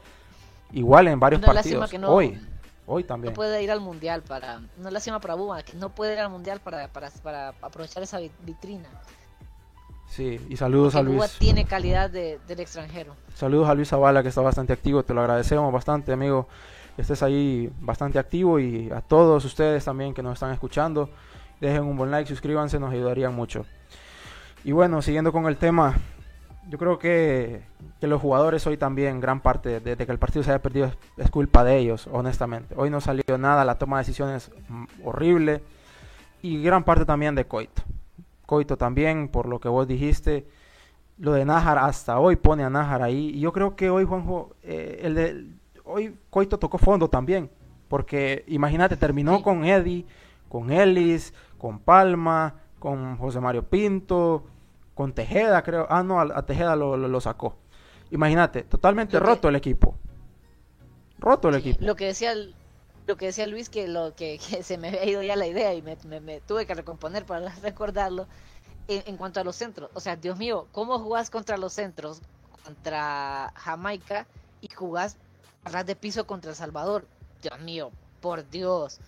Igual en varios partidos. que no- Hoy, hoy también. No puede ir al mundial para. Una lástima para Buma, que no puede ir al mundial para, para, para aprovechar esa vi- vitrina. Sí, y saludos a Porque Luis. tiene calidad de, del extranjero. Saludos a Luis Zavala que está bastante activo, te lo agradecemos bastante, amigo. Estés ahí bastante activo y a todos ustedes también que nos están escuchando. Dejen un buen like, suscríbanse, nos ayudarían mucho. Y bueno, siguiendo con el tema, yo creo que, que los jugadores hoy también, gran parte de, de que el partido se haya perdido es, es culpa de ellos, honestamente. Hoy no salió nada, la toma de decisiones mm, horrible y gran parte también de Coito. Coito también, por lo que vos dijiste, lo de Nájar hasta hoy pone a Nájar ahí. Y yo creo que hoy, Juanjo, eh, el de, hoy Coito tocó fondo también. Porque imagínate, terminó Sí. con Eddie, con Ellis, con Palma, con José Mario Pinto, con Tejeda, creo. Ah, no, a, a Tejeda lo, lo- lo sacó. Imagínate, totalmente Lo que- roto el equipo. Roto el equipo. Lo que decía el- lo que decía Luis que lo que, se me había ido ya la idea y me, tuve que recomponer para recordarlo en, cuanto a los centros. O sea, Dios mío, ¿cómo jugás contra los centros contra Jamaica y jugás a de piso contra El Salvador? Dios mío, por Dios.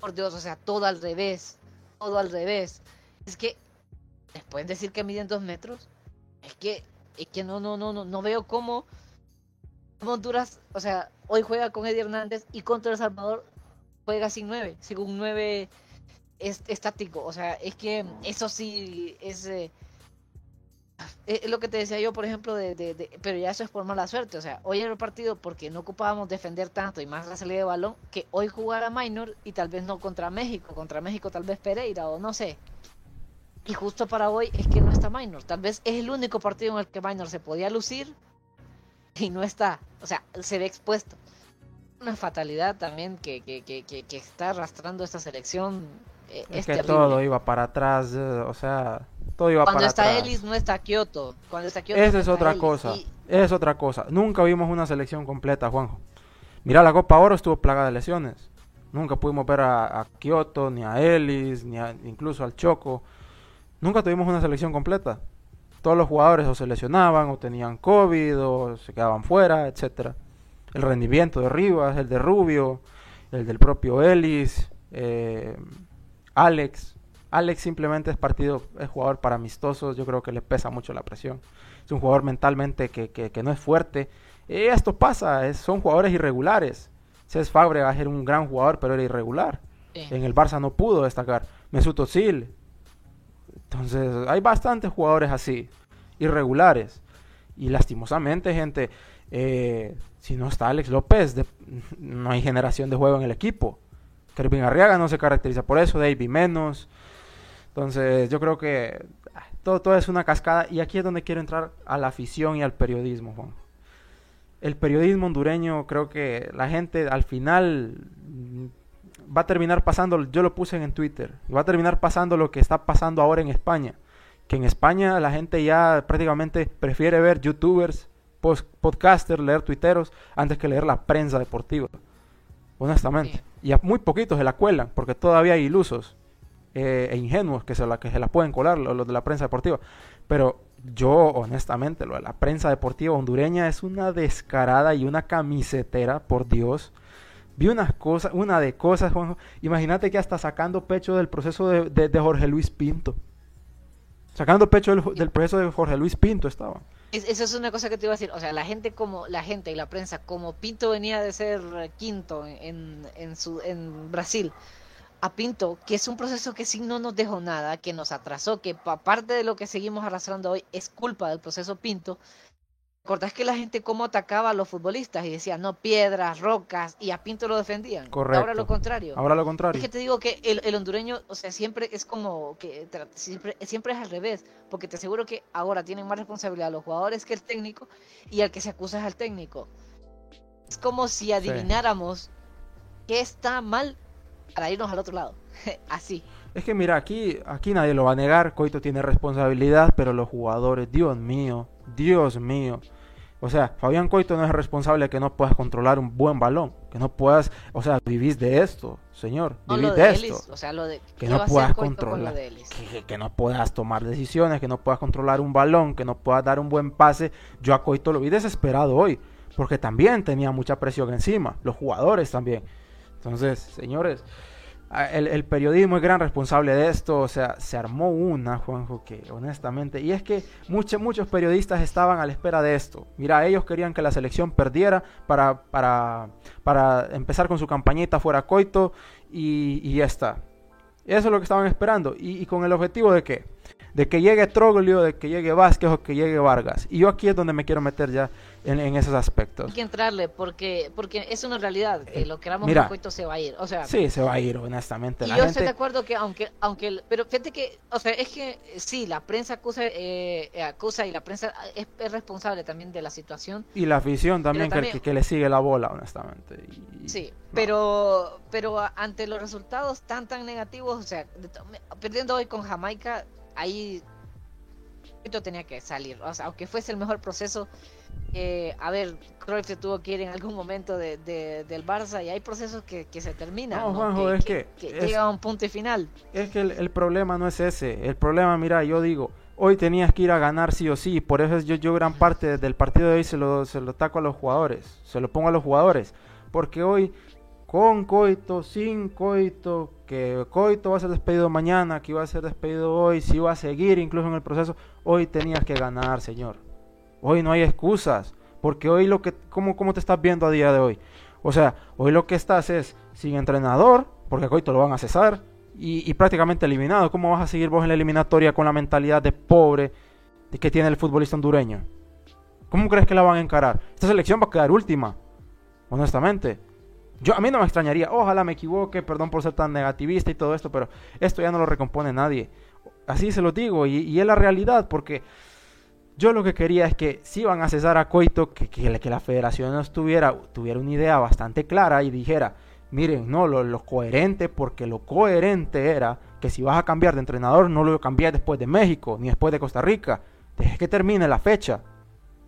Por Dios, o sea, todo al revés. Todo al revés. Es que les pueden decir que miden dos metros. Es que es que no no no no no veo cómo Honduras, o sea, hoy juega con Eddie Hernández y contra El Salvador juega sin nueve, sin un nueve es, estático. O sea, es que eso sí es, eh, es lo que te decía yo, por ejemplo, de, de- de- pero ya eso es por mala suerte. O sea, hoy en el partido, porque no ocupábamos defender tanto y más la salida de balón, que hoy jugara Minor y tal vez no contra México, contra México tal vez Pereira o no sé. Y justo para hoy es que no está Minor. Tal vez es el único partido en el que Minor se podía lucir y no está. O sea, se ve expuesto. Una fatalidad también que, que, que, que, que está arrastrando esta selección. eh, Es es que terrible. todo iba para atrás, eh, o sea, todo iba Cuando para está atrás. Ellis no está Kioto. Cuando está Kioto Esa no es otra Ellis. cosa. Y- Es otra cosa. Nunca vimos una selección completa, Juanjo. Mira, la Copa Oro estuvo plagada de lesiones. Nunca pudimos ver a, a Kioto, ni a Ellis, ni a- incluso al Choco. Nunca tuvimos una selección completa. Todos los jugadores o se lesionaban, o tenían COVID, o se quedaban fuera, etcétera. El rendimiento de Rivas, el de Rubio, el del propio Ellis, eh, Alex. Alex simplemente es partido, es jugador para amistosos, yo creo que le pesa mucho la presión. Es un jugador mentalmente que, que- que no es fuerte. Y esto pasa, es- son jugadores irregulares. Cés Fábregas era un gran jugador, pero era irregular. sí. En el Barça no pudo destacar. Mesut Özil. Entonces, hay bastantes jugadores así, irregulares. Y lastimosamente, gente, eh, si no está Alex López, no hay generación de juego en el equipo. Kervin Arriaga no se caracteriza por eso, David menos. Entonces, yo creo que ah, todo, todo es una cascada. Y aquí es donde quiero entrar a la afición y al periodismo, Juan. El periodismo hondureño, creo que la gente al final va a terminar pasando, yo lo puse en Twitter, va a terminar pasando lo que está pasando ahora en España. Que en España la gente ya prácticamente prefiere ver youtubers, podcasters, leer tuiteros, antes que leer la prensa deportiva. Honestamente. Sí. y a muy poquitos se la cuelan, porque todavía hay ilusos eh, e ingenuos que se, la, que se la pueden colar, los de la prensa deportiva. Pero yo, honestamente, lo de la prensa deportiva hondureña es una descarada y una camisetera, por Dios. Vi unas cosas, una de cosas, Juanjo. Imagínate que hasta sacando pecho del proceso de, Jorge Luis Pinto. Sacando pecho del, proceso de Jorge Luis Pinto estaba. eso es una cosa que te iba a decir. O sea, la gente como la gente y la prensa, como Pinto venía de ser quinto en, en, su, en Brasil, a Pinto, que es un proceso que sí no nos dejó nada, que nos atrasó, que aparte de lo que seguimos arrastrando hoy es culpa del proceso Pinto. ¿Recordás que la gente cómo atacaba a los futbolistas y decía, no, piedras, rocas, y a Pinto lo defendían? Correcto. Ahora lo contrario. Ahora lo contrario. Es que te digo que el, hondureño, o sea, siempre es como que siempre, siempre es al revés, porque te aseguro que ahora tienen más responsabilidad los jugadores que el técnico, y al que se acusa es al técnico. Es como si adivináramos qué está mal para irnos al otro lado. Así. Es que mira, aquí, aquí nadie lo va a negar, Coito tiene responsabilidad, pero los jugadores, Dios mío, Dios mío. O sea, Fabián Coito no es responsable de que no puedas controlar un buen balón, que no puedas, o sea, vivís de esto, señor, vivís de, esto. o sea, lo de, que no puedas controlar, que, que, no puedas tomar decisiones, que no puedas controlar un balón, que no puedas dar un buen pase. Yo a Coito lo vi desesperado hoy, porque también tenía mucha presión encima, los jugadores también. Entonces, señores, el, periodismo es gran responsable de esto, o sea, se armó una, Juanjo, que honestamente, y es que muchos, muchos periodistas estaban a la espera de esto. Mira, ellos querían que la selección perdiera para, para, para empezar con su campañita fuera coito y, y ya está. Eso es lo que estaban esperando. ¿Y, con el objetivo de qué? De que llegue Troglio, de que llegue Vázquez o que llegue Vargas. Y yo aquí es donde me quiero meter ya en, esos aspectos. Hay que entrarle porque porque es una realidad. Que lo queramos Mira, coito se va a ir. O sea, sí, se va a ir, honestamente. Y yo estoy de acuerdo que aunque, aunque, pero fíjate que, o sea, es que sí, la prensa acusa, eh, acusa y la prensa es, responsable también de la situación. Y la afición también, que, que, le sigue la bola, honestamente. sí, pero, pero ante los resultados tan, tan negativos, o sea, perdiendo hoy con Jamaica, ahí tenía que salir. O sea, aunque fuese el mejor proceso, eh, a ver, Cruyff se tuvo que ir en algún momento de, del Barça y hay procesos que, se terminan. No, Juanjo, es que, llega a un punto final. Es que el, problema no es ese. El problema, mira, yo digo, hoy tenías que ir a ganar sí o sí. Por eso yo, yo gran parte del partido de hoy se lo, se lo taco a los jugadores. Se lo pongo a los jugadores. Porque hoy, con Coito, sin Coito, que Coito va a ser despedido mañana, que iba a ser despedido hoy, si va a seguir incluso en el proceso, hoy tenías que ganar, señor. Hoy no hay excusas, porque hoy lo que, ¿cómo, cómo te estás viendo a día de hoy? O sea, hoy lo que estás es sin entrenador, porque hoy te lo van a cesar, y, prácticamente eliminado. ¿Cómo vas a seguir vos en la eliminatoria con la mentalidad de pobre de que tiene el futbolista hondureño? ¿Cómo crees que la van a encarar? Esta selección va a quedar última, honestamente. Yo, a mí no me extrañaría, ojalá me equivoque, perdón por ser tan negativista y todo esto, pero esto ya no lo recompone nadie. Así se lo digo, y, es la realidad, porque yo lo que quería es que si iban a cesar a Coito, que, que, la federación no tuviera, tuviera una idea bastante clara y dijera, miren, no, lo, coherente, porque lo coherente era que si vas a cambiar de entrenador, no lo cambies después de México, ni después de Costa Rica, deje que termine la fecha.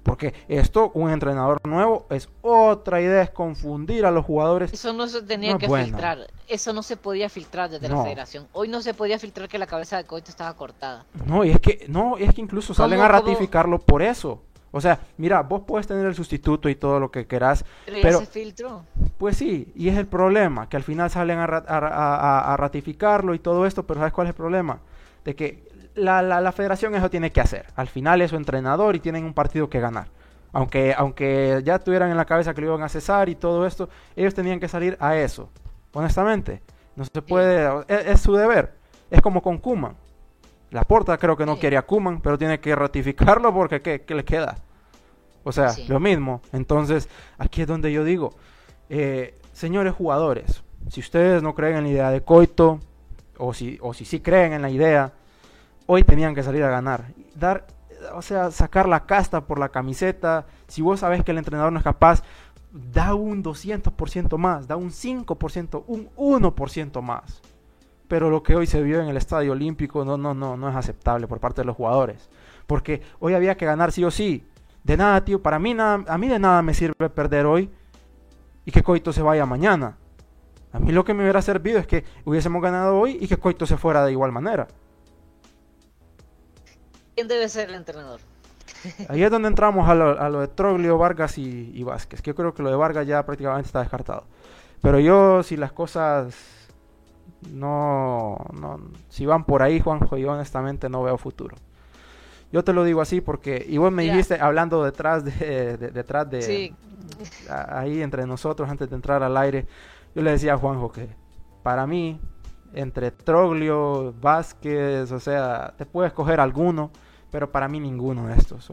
Porque esto, un entrenador nuevo, es otra idea, es confundir a los jugadores. Eso no se tenía que filtrar, eso no se podía filtrar desde la federación. Hoy no se podía filtrar que la cabeza de Coito estaba cortada. No, y es que, no, es que incluso salen a ratificarlo por eso. O sea, mira, vos puedes tener el sustituto y todo lo que querás. Pero, ya se filtró. Pues sí, y es el problema, que al final salen a, a, ratificarlo y todo esto, pero ¿sabes cuál es el problema? De que la, la, federación eso tiene que hacer. Al final es su entrenador y tienen un partido que ganar. Aunque, aunque ya tuvieran en la cabeza que lo iban a cesar y todo esto, ellos tenían que salir a eso. Honestamente, no se puede, es, su deber. Es como con Kuman. La porta creo que no quiere a Kuman, pero tiene que ratificarlo porque ¿qué, le queda? O sea, lo mismo. Entonces, aquí es donde yo digo, eh, señores jugadores, si ustedes no creen en la idea de Coito, o si, o si sí creen en la idea, hoy tenían que salir a ganar. Dar, o sea, sacar la casta por la camiseta. Si vos sabés que el entrenador no es capaz, da un 200% más, da un 5%, un 1% más. Pero lo que hoy se vio en el Estadio Olímpico no, no, no, no es aceptable por parte de los jugadores. Porque hoy había que ganar sí o sí. De nada, tío, para mí nada, a mí de nada me sirve perder hoy y que Coito se vaya mañana. A mí lo que me hubiera servido es que hubiésemos ganado hoy y que Coito se fuera de igual manera. ¿Quién debe ser el entrenador? Ahí es donde entramos a lo, de Troglio, Vargas y, Vázquez. Que yo creo que lo de Vargas ya prácticamente está descartado. Pero yo, si las cosas no, no si van por ahí, Juanjo, yo honestamente no veo futuro. Yo te lo digo así porque, y vos me dijiste hablando detrás de, detrás de, ahí entre nosotros antes de entrar al aire, yo le decía a Juanjo que para mí, entre Troglio, Vázquez, o sea, te puedes coger alguno, pero para mí ninguno de estos.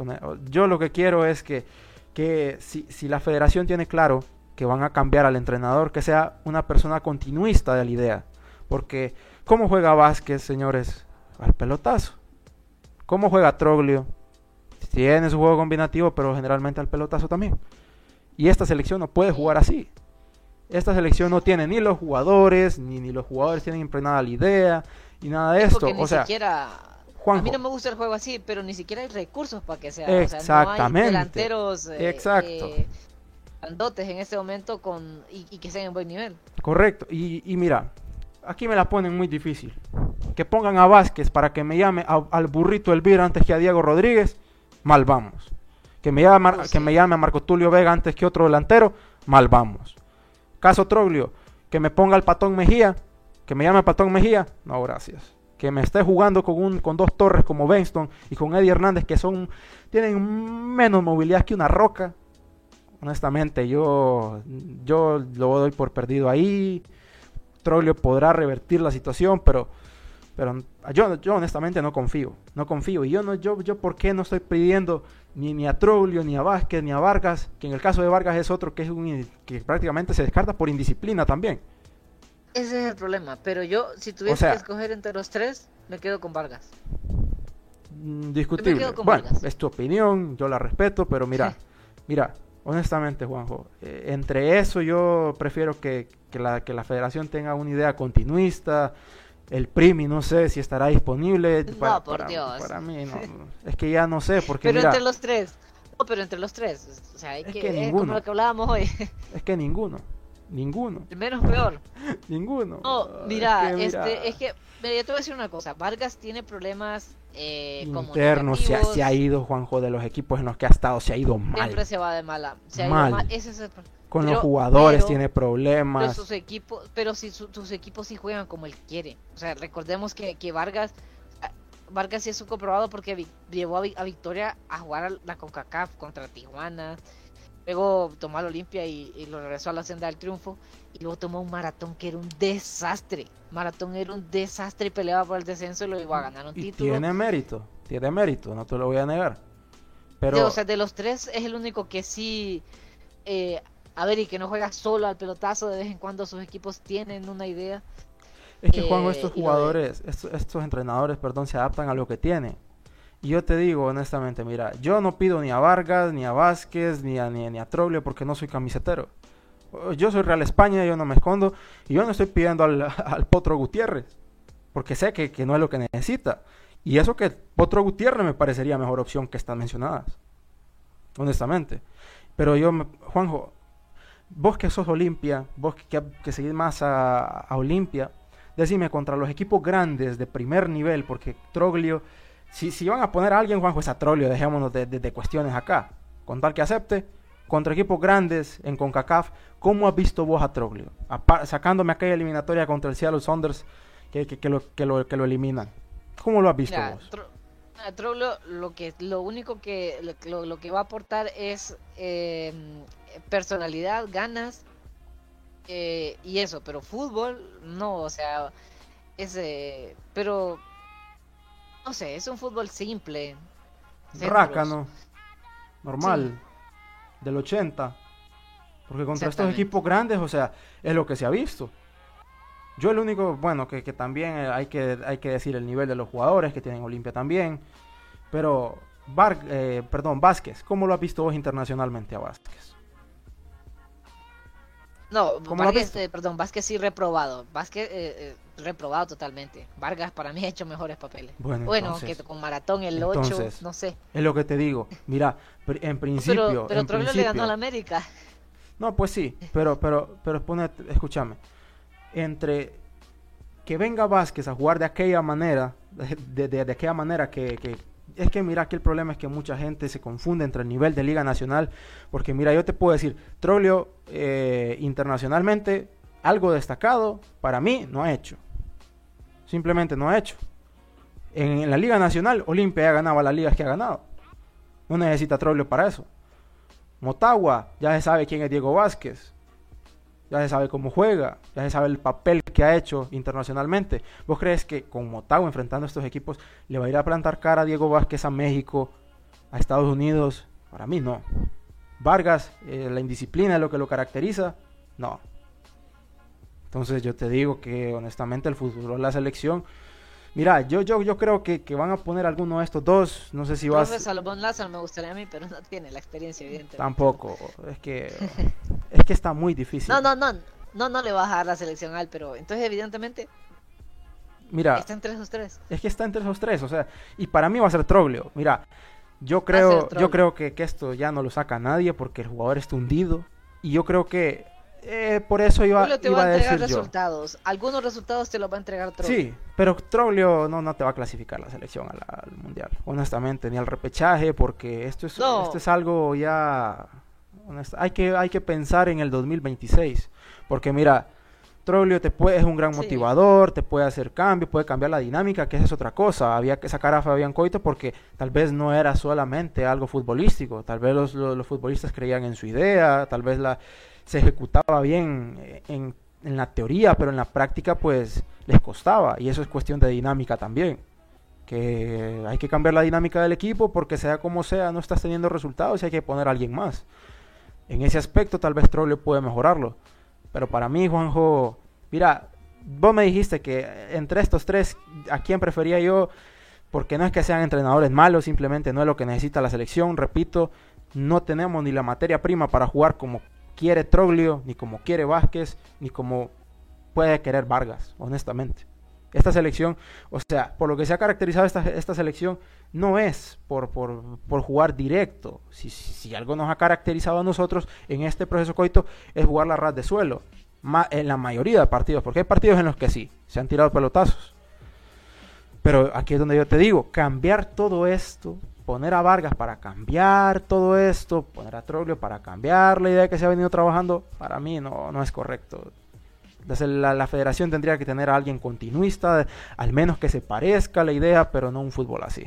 Yo lo que quiero es que, que si, si la federación tiene claro que van a cambiar al entrenador, que sea una persona continuista de la idea. Porque, ¿cómo juega Vázquez, señores? Al pelotazo. ¿Cómo juega Troglio? Tiene su juego combinativo, pero generalmente al pelotazo también. Y esta selección no puede jugar así. Esta selección no tiene ni los jugadores, ni, ni los jugadores tienen impregnada la idea, y nada de esto. o sea, siquiera... A mí no me gusta el juego así, pero ni siquiera hay recursos para que sea. Exactamente. delanteros eh, Exacto. Eh, en este momento con y, que sean en buen nivel. Correcto. Y, y, mira, aquí me la ponen muy difícil. Que pongan a Vázquez para que me llame al burrito Elvira antes que a Diego Rodríguez, mal vamos. Que me, llame, oh, que me llame a Marco Tulio Vega antes que otro delantero, mal vamos. Caso Troglio, que me ponga al Patón Mejía, que me llame Patón Mejía, no, gracias. Que me esté jugando con, un, con dos torres como Benston y con Eddie Hernández, que son tienen menos movilidad que una roca. Honestamente, yo, yo lo doy por perdido ahí. Troglio podrá revertir la situación, pero, pero yo, yo honestamente no confío, no confío. Y yo no, yo, yo por qué no estoy pidiendo ni, ni a Troglio, ni a Vázquez, ni a Vargas, que en el caso de Vargas es otro que es un que prácticamente se descarta por indisciplina también. Ese es el problema, pero yo si tuviese que escoger entre los tres, me quedo con Vargas. Mm, discutible. Bueno, es tu opinión, yo la respeto, pero mira, mira, honestamente, Juanjo, eh, entre eso yo prefiero que, la, que la federación tenga una idea continuista. El Primi no sé si estará disponible. Para, no, por Dios. Para mí no, es que ya no sé porque Pero entre los tres. No, pero entre los tres. O sea, hay es que, ninguno. como lo que hablábamos hoy. Es que ninguno. Ninguno. Menos peor. ninguno. No, mira, es que, este, es que yo te voy a decir una cosa. Vargas tiene problemas eh, internos. Se, se, ha ido, Juanjo, de los equipos en los que ha estado. Se ha ido mal. Siempre se va de mala. Se mal. Ese es el... Con los jugadores tiene problemas. Pero, sus equipos, pero si sus equipos sí juegan como él quiere. O sea, recordemos que, que Vargas Vargas sí es un comprobado porque llevó a, Victoria a jugar a la CONCACAF contra Tijuana, Luego tomó la Olimpia y, lo regresó a la senda del triunfo. Y luego tomó un maratón que era un desastre. Maratón era un desastre y peleaba por el descenso y lo iba a ganar un título. Tiene mérito, tiene mérito, no te lo voy a negar. Pero... o sea, de los tres es el único que sí. Eh, a ver, y que no juega solo al pelotazo, de vez en cuando sus equipos tienen una idea. Es que Juan, estos eh, jugadores, estos, estos entrenadores, perdón, se adaptan a lo que tienen. Y yo te digo honestamente, mira, yo no pido ni a Vargas, ni a Vázquez, ni a, ni, a Troglio porque no soy camisetero. Yo soy Real España, yo no me escondo. Y yo no estoy pidiendo al, Potro Gutiérrez. Porque sé que, no es lo que necesita. Y eso que Potro Gutiérrez me parecería mejor opción que estas mencionadas. Honestamente. Pero yo, Juanjo, vos que sos Olimpia, vos que, que seguís más a, a Olimpia, decime contra los equipos grandes de primer nivel, porque Troglio si, si van a poner a alguien, Juanjo, es a Trolio, dejémonos de, cuestiones acá. Con tal que acepte, contra equipos grandes en CONCACAF, ¿cómo has visto vos a Troglio? sacándome aquella eliminatoria contra el Seattle Saunders que, que, lo, que, lo, que lo eliminan. ¿Cómo lo has visto vos? a Troglio lo que lo único que lo, lo que va a aportar es eh, personalidad, ganas eh, y eso, pero fútbol no, o sea, ese, pero no sé, es un fútbol simple. Rácano. Normal. Del 80. Porque contra estos equipos grandes, o sea, es lo que se ha visto. Yo el único, bueno, que, también hay que, hay que decir el nivel de los jugadores que tienen Olimpia también. Pero, Bar, eh, perdón, Vázquez, ¿cómo lo has visto vos internacionalmente a Vázquez? No, Vázquez, eh, perdón, Vázquez sí reprobado. Vázquez eh, eh, reprobado totalmente. Vargas para mí ha hecho mejores papeles. Bueno, que con Maratón el 8, no sé. Es lo que te digo. Mira, en principio. Pero, pero le ganó a la América. No, pues sí, pero, pero, pero escúchame. entre que venga Vázquez a jugar de aquella manera, de, de, aquella manera que, que, es que mira que el problema es que mucha gente se confunde entre el nivel de Liga Nacional, porque mira, yo te puedo decir, Troglio eh, internacionalmente, algo destacado, para mí no ha hecho. Simplemente no ha hecho. En, la Liga Nacional, Olimpia ya ganaba las ligas que ha ganado. No necesita Troglio para eso. Motagua, ya se sabe quién es Diego Vázquez ya se sabe cómo juega, ya se sabe el papel que ha hecho internacionalmente. ¿Vos crees que con Motagua enfrentando a estos equipos le va a ir a plantar cara a Diego Vázquez a México, a Estados Unidos? Para mí no. Vargas, eh, la indisciplina es lo que lo caracteriza, no. Entonces yo te digo que honestamente el fútbol, la selección, Mira, yo, yo, yo creo que, van a poner alguno de estos dos. No sé si vas. Salomón Lázaro me gustaría a mí, pero no tiene la experiencia, evidente. Tampoco. Es que. es que está muy difícil. No, no, no. No, no le vas a dar la selección a él, pero entonces, evidentemente. Mira. Está entre esos tres. Es que está entre esos tres, o sea. Y para mí va a ser Troglio. Mira, yo creo, yo creo que, que esto ya no lo saca nadie porque el jugador está hundido. Y yo creo que eh, por eso iba, te iba va a, entregar resultados. Algunos resultados te los va a entregar Troglio. Sí, pero Troglio no, no te va a clasificar la selección al, mundial. Honestamente, ni al repechaje, porque esto es, esto es algo ya. hay, que, hay que pensar en el 2026. Porque mira, Troglio te puede, es un gran motivador, te puede hacer cambios, puede cambiar la dinámica, que esa es otra cosa. Había que sacar a Fabián Coito porque tal vez no era solamente algo futbolístico. Tal vez los, los futbolistas creían en su idea, tal vez la se ejecutaba bien eh, en, en, la teoría, pero en la práctica pues les costaba y eso es cuestión de dinámica también. Que hay que cambiar la dinámica del equipo porque sea como sea, no estás teniendo resultados y hay que poner a alguien más. En ese aspecto tal vez Trolley puede mejorarlo. Pero para mí, Juanjo, mira, vos me dijiste que entre estos tres, ¿a quién prefería yo? Porque no es que sean entrenadores malos, simplemente no es lo que necesita la selección. Repito, no tenemos ni la materia prima para jugar como quiere Troglio, ni como quiere Vázquez, ni como puede querer Vargas, honestamente. Esta selección, o sea, por lo que se ha caracterizado esta, esta selección, no es por, por, jugar directo. Si, si, algo nos ha caracterizado a nosotros en este proceso coito, es jugar la ras de suelo. en la mayoría de partidos, porque hay partidos en los que sí, se han tirado pelotazos. Pero aquí es donde yo te digo, cambiar todo esto poner a Vargas para cambiar todo esto, poner a Troglio para cambiar la idea que se ha venido trabajando, para mí no, no es correcto. Entonces la, la, federación tendría que tener a alguien continuista, al menos que se parezca a la idea, pero no un fútbol así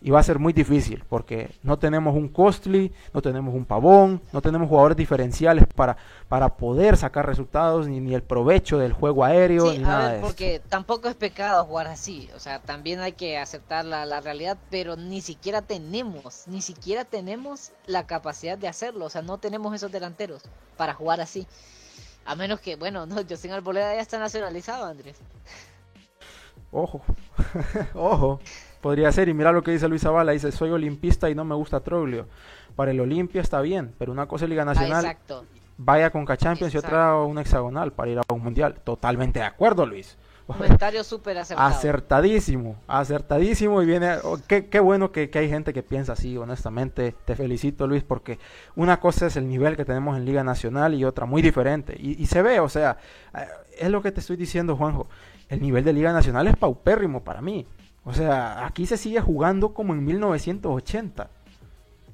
y va a ser muy difícil porque no tenemos un Costly, no tenemos un Pavón, no tenemos jugadores diferenciales para, para poder sacar resultados ni, ni el provecho del juego aéreo. ni nada ver, porque tampoco es pecado jugar así, o sea, también hay que aceptar la, la, realidad, pero ni siquiera tenemos, ni siquiera tenemos la capacidad de hacerlo, o sea, no tenemos esos delanteros para jugar así. A menos que, bueno, no, José Arboleda ya está nacionalizado, Andrés. Ojo, ojo. Podría ser, y mira lo que dice Luis Zavala, dice, soy olimpista y no me gusta Troglio. Para el Olimpia está bien, pero una cosa es Liga Nacional, vaya con Champions y otra un hexagonal para ir a un mundial. Totalmente de acuerdo, Luis. Comentario súper acertado. Acertadísimo, acertadísimo y viene, oh, qué, qué, bueno que, que, hay gente que piensa así, honestamente, te felicito Luis, porque una cosa es el nivel que tenemos en Liga Nacional y otra muy diferente, y, y se ve, o sea, eh, es lo que te estoy diciendo Juanjo, el nivel de Liga Nacional es paupérrimo para mí, o sea, aquí se sigue jugando como en 1980.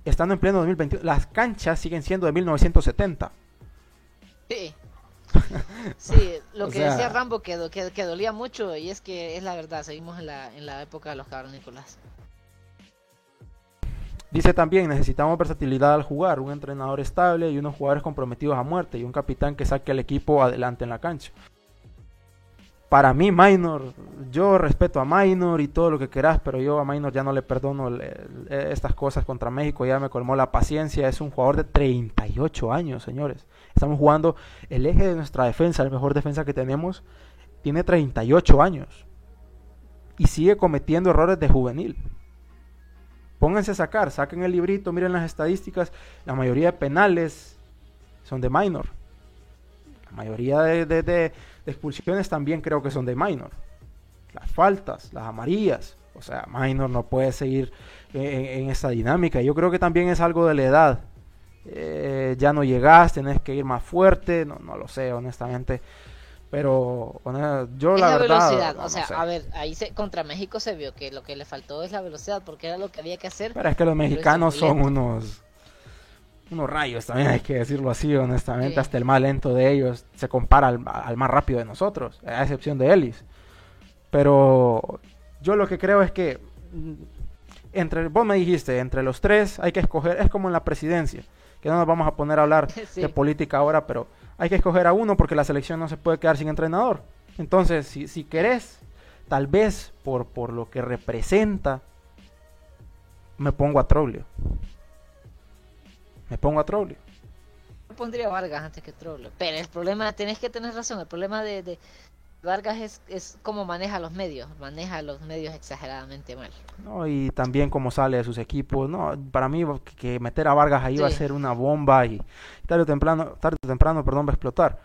Estando en pleno 2021. Las canchas siguen siendo de 1970. Sí. Sí, lo que decía Rambo que, que, dolía mucho y es que es la verdad, seguimos en la, en la época de los cavernícolas. Dice también, necesitamos versatilidad al jugar, un entrenador estable y unos jugadores comprometidos a muerte y un capitán que saque al equipo adelante en la cancha para mí Minor, yo respeto a Minor y todo lo que quieras, pero yo a Minor ya no le perdono estas cosas contra México, ya me colmó la paciencia, es un jugador de 38 años, señores. Estamos jugando el eje de nuestra defensa, el mejor defensa que tenemos, tiene 38 años y sigue cometiendo errores de juvenil. Pónganse a sacar, saquen el librito, miren las estadísticas, la mayoría de penales son de Minor. La mayoría de expulsiones también creo que son de Minor. Las faltas, las amarillas. O sea, Minor no puede seguir en, esa dinámica. Yo creo que también es algo de la edad. Eh, ya no llegas, tenés que ir más fuerte. No, no lo sé, honestamente. Pero yo es la, velocidad, o sea, a ver, ahí se, contra México se vio que lo que le faltó es la velocidad, porque era lo que había que hacer. Pero es que los mexicanos son unos unos rayos también, hay que decirlo así, honestamente, hasta el más lento de ellos se compara al, al, más rápido de nosotros, a excepción de Ellis. Pero yo lo que creo es que mm, entre vos me dijiste, entre los tres hay que escoger, es como en la presidencia, que no nos vamos a poner a hablar de política ahora, pero hay que escoger a uno porque la selección no se puede quedar sin entrenador. Entonces, si, si querés, tal vez por, por lo que representa, me pongo a Troglio. Me pongo a Troglio. Yo pondría Vargas antes que Troglio. Pero el problema, tenés que tener razón, el problema de, Vargas es, es cómo maneja los medios, maneja los medios exageradamente mal. No, y también cómo sale de sus equipos. No, para mí que meter a Vargas ahí va a ser una bomba y tarde o temprano, tarde o temprano, perdón, va a explotar.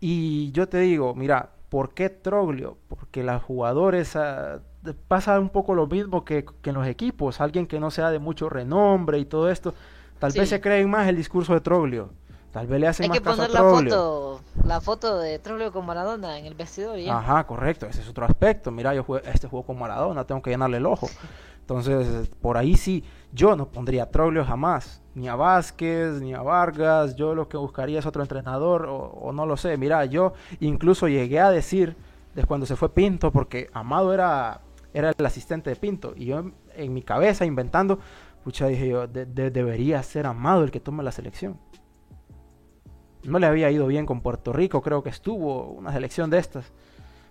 Y yo te digo, mira, ¿por qué Troglio? Porque los jugadores ah, pasa un poco lo mismo que, que, en los equipos, alguien que no sea de mucho renombre y todo esto, tal vez se creen más el discurso de Troglio. Tal vez le hacen Hay que poner la foto, la foto de Troglio con Maradona en el vestidor. Ajá, correcto, ese es otro aspecto. Mira, yo este juego con Maradona, tengo que llenarle el ojo. Entonces, por ahí sí, yo no pondría a Troglio jamás, ni a Vázquez, ni a Vargas. Yo lo que buscaría es otro entrenador, o, no lo sé. Mira, yo incluso llegué a decir, desde cuando se fue Pinto, porque Amado era, era el asistente de Pinto, y yo en mi cabeza inventando, pucha, dije yo, debería ser Amado el que tome la selección. No le había ido bien con Puerto Rico, creo que estuvo una selección de estas.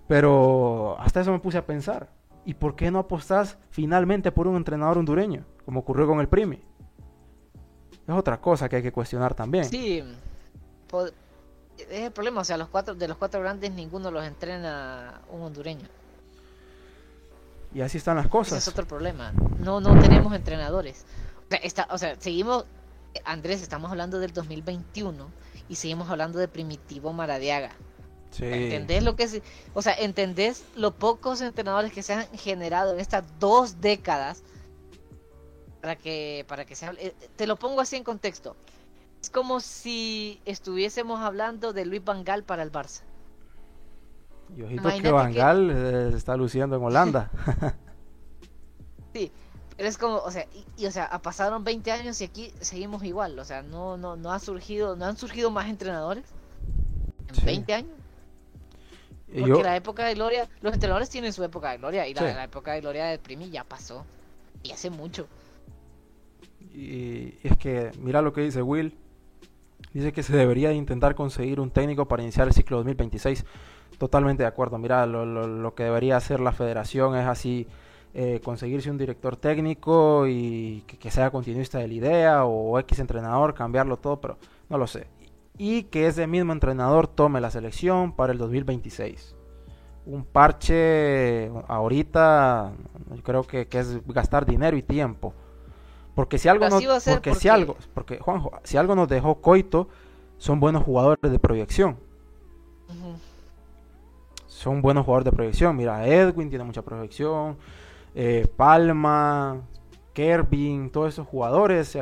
Pero hasta eso me puse a pensar. ¿Y por qué no apostás finalmente por un entrenador hondureño? Como ocurrió con el Primi. Es otra cosa que hay que cuestionar también. Sí, es el problema. O sea, los cuatro, de los cuatro grandes, ninguno los entrena un hondureño. Y así están las cosas. Ese es otro problema. No, no tenemos entrenadores. O sea, o sea, seguimos, Andrés, estamos hablando del 2021 y seguimos hablando de Primitivo Maradiaga. Sí. ¿Entendés lo que es? O sea, ¿entendés los pocos entrenadores que se han generado en estas dos décadas para que, para que se hable? Eh, te lo pongo así en contexto. Es como si estuviésemos hablando de Luis Vangal para el Barça. Y ojito que Vangal eh, está luciendo en Holanda. sí, es como, o sea, y, o sea, pasaron 20 años y aquí seguimos igual, o sea, no, no, no ha surgido, no han surgido más entrenadores en 20 años. Porque la época de gloria, los entrenadores tienen su época de gloria y la, época de gloria de Primi ya pasó y hace mucho. Y es que, mira lo que dice Will, dice que se debería intentar conseguir un técnico para iniciar el ciclo 2026. Totalmente de acuerdo, mira, lo, lo, lo que debería hacer la federación es así eh, conseguirse un director técnico y que, sea continuista de la idea o X entrenador, cambiarlo todo, pero no lo sé. Y que ese mismo entrenador tome la selección para el 2026. Un parche ahorita yo creo que, es gastar dinero y tiempo. Porque si algo no, porque, si algo, porque Juanjo, si algo nos dejó Coito, son buenos jugadores de proyección. Son buenos jugadores de proyección. Mira, Edwin tiene mucha proyección. Eh, Palma, Kerbin, todos esos jugadores,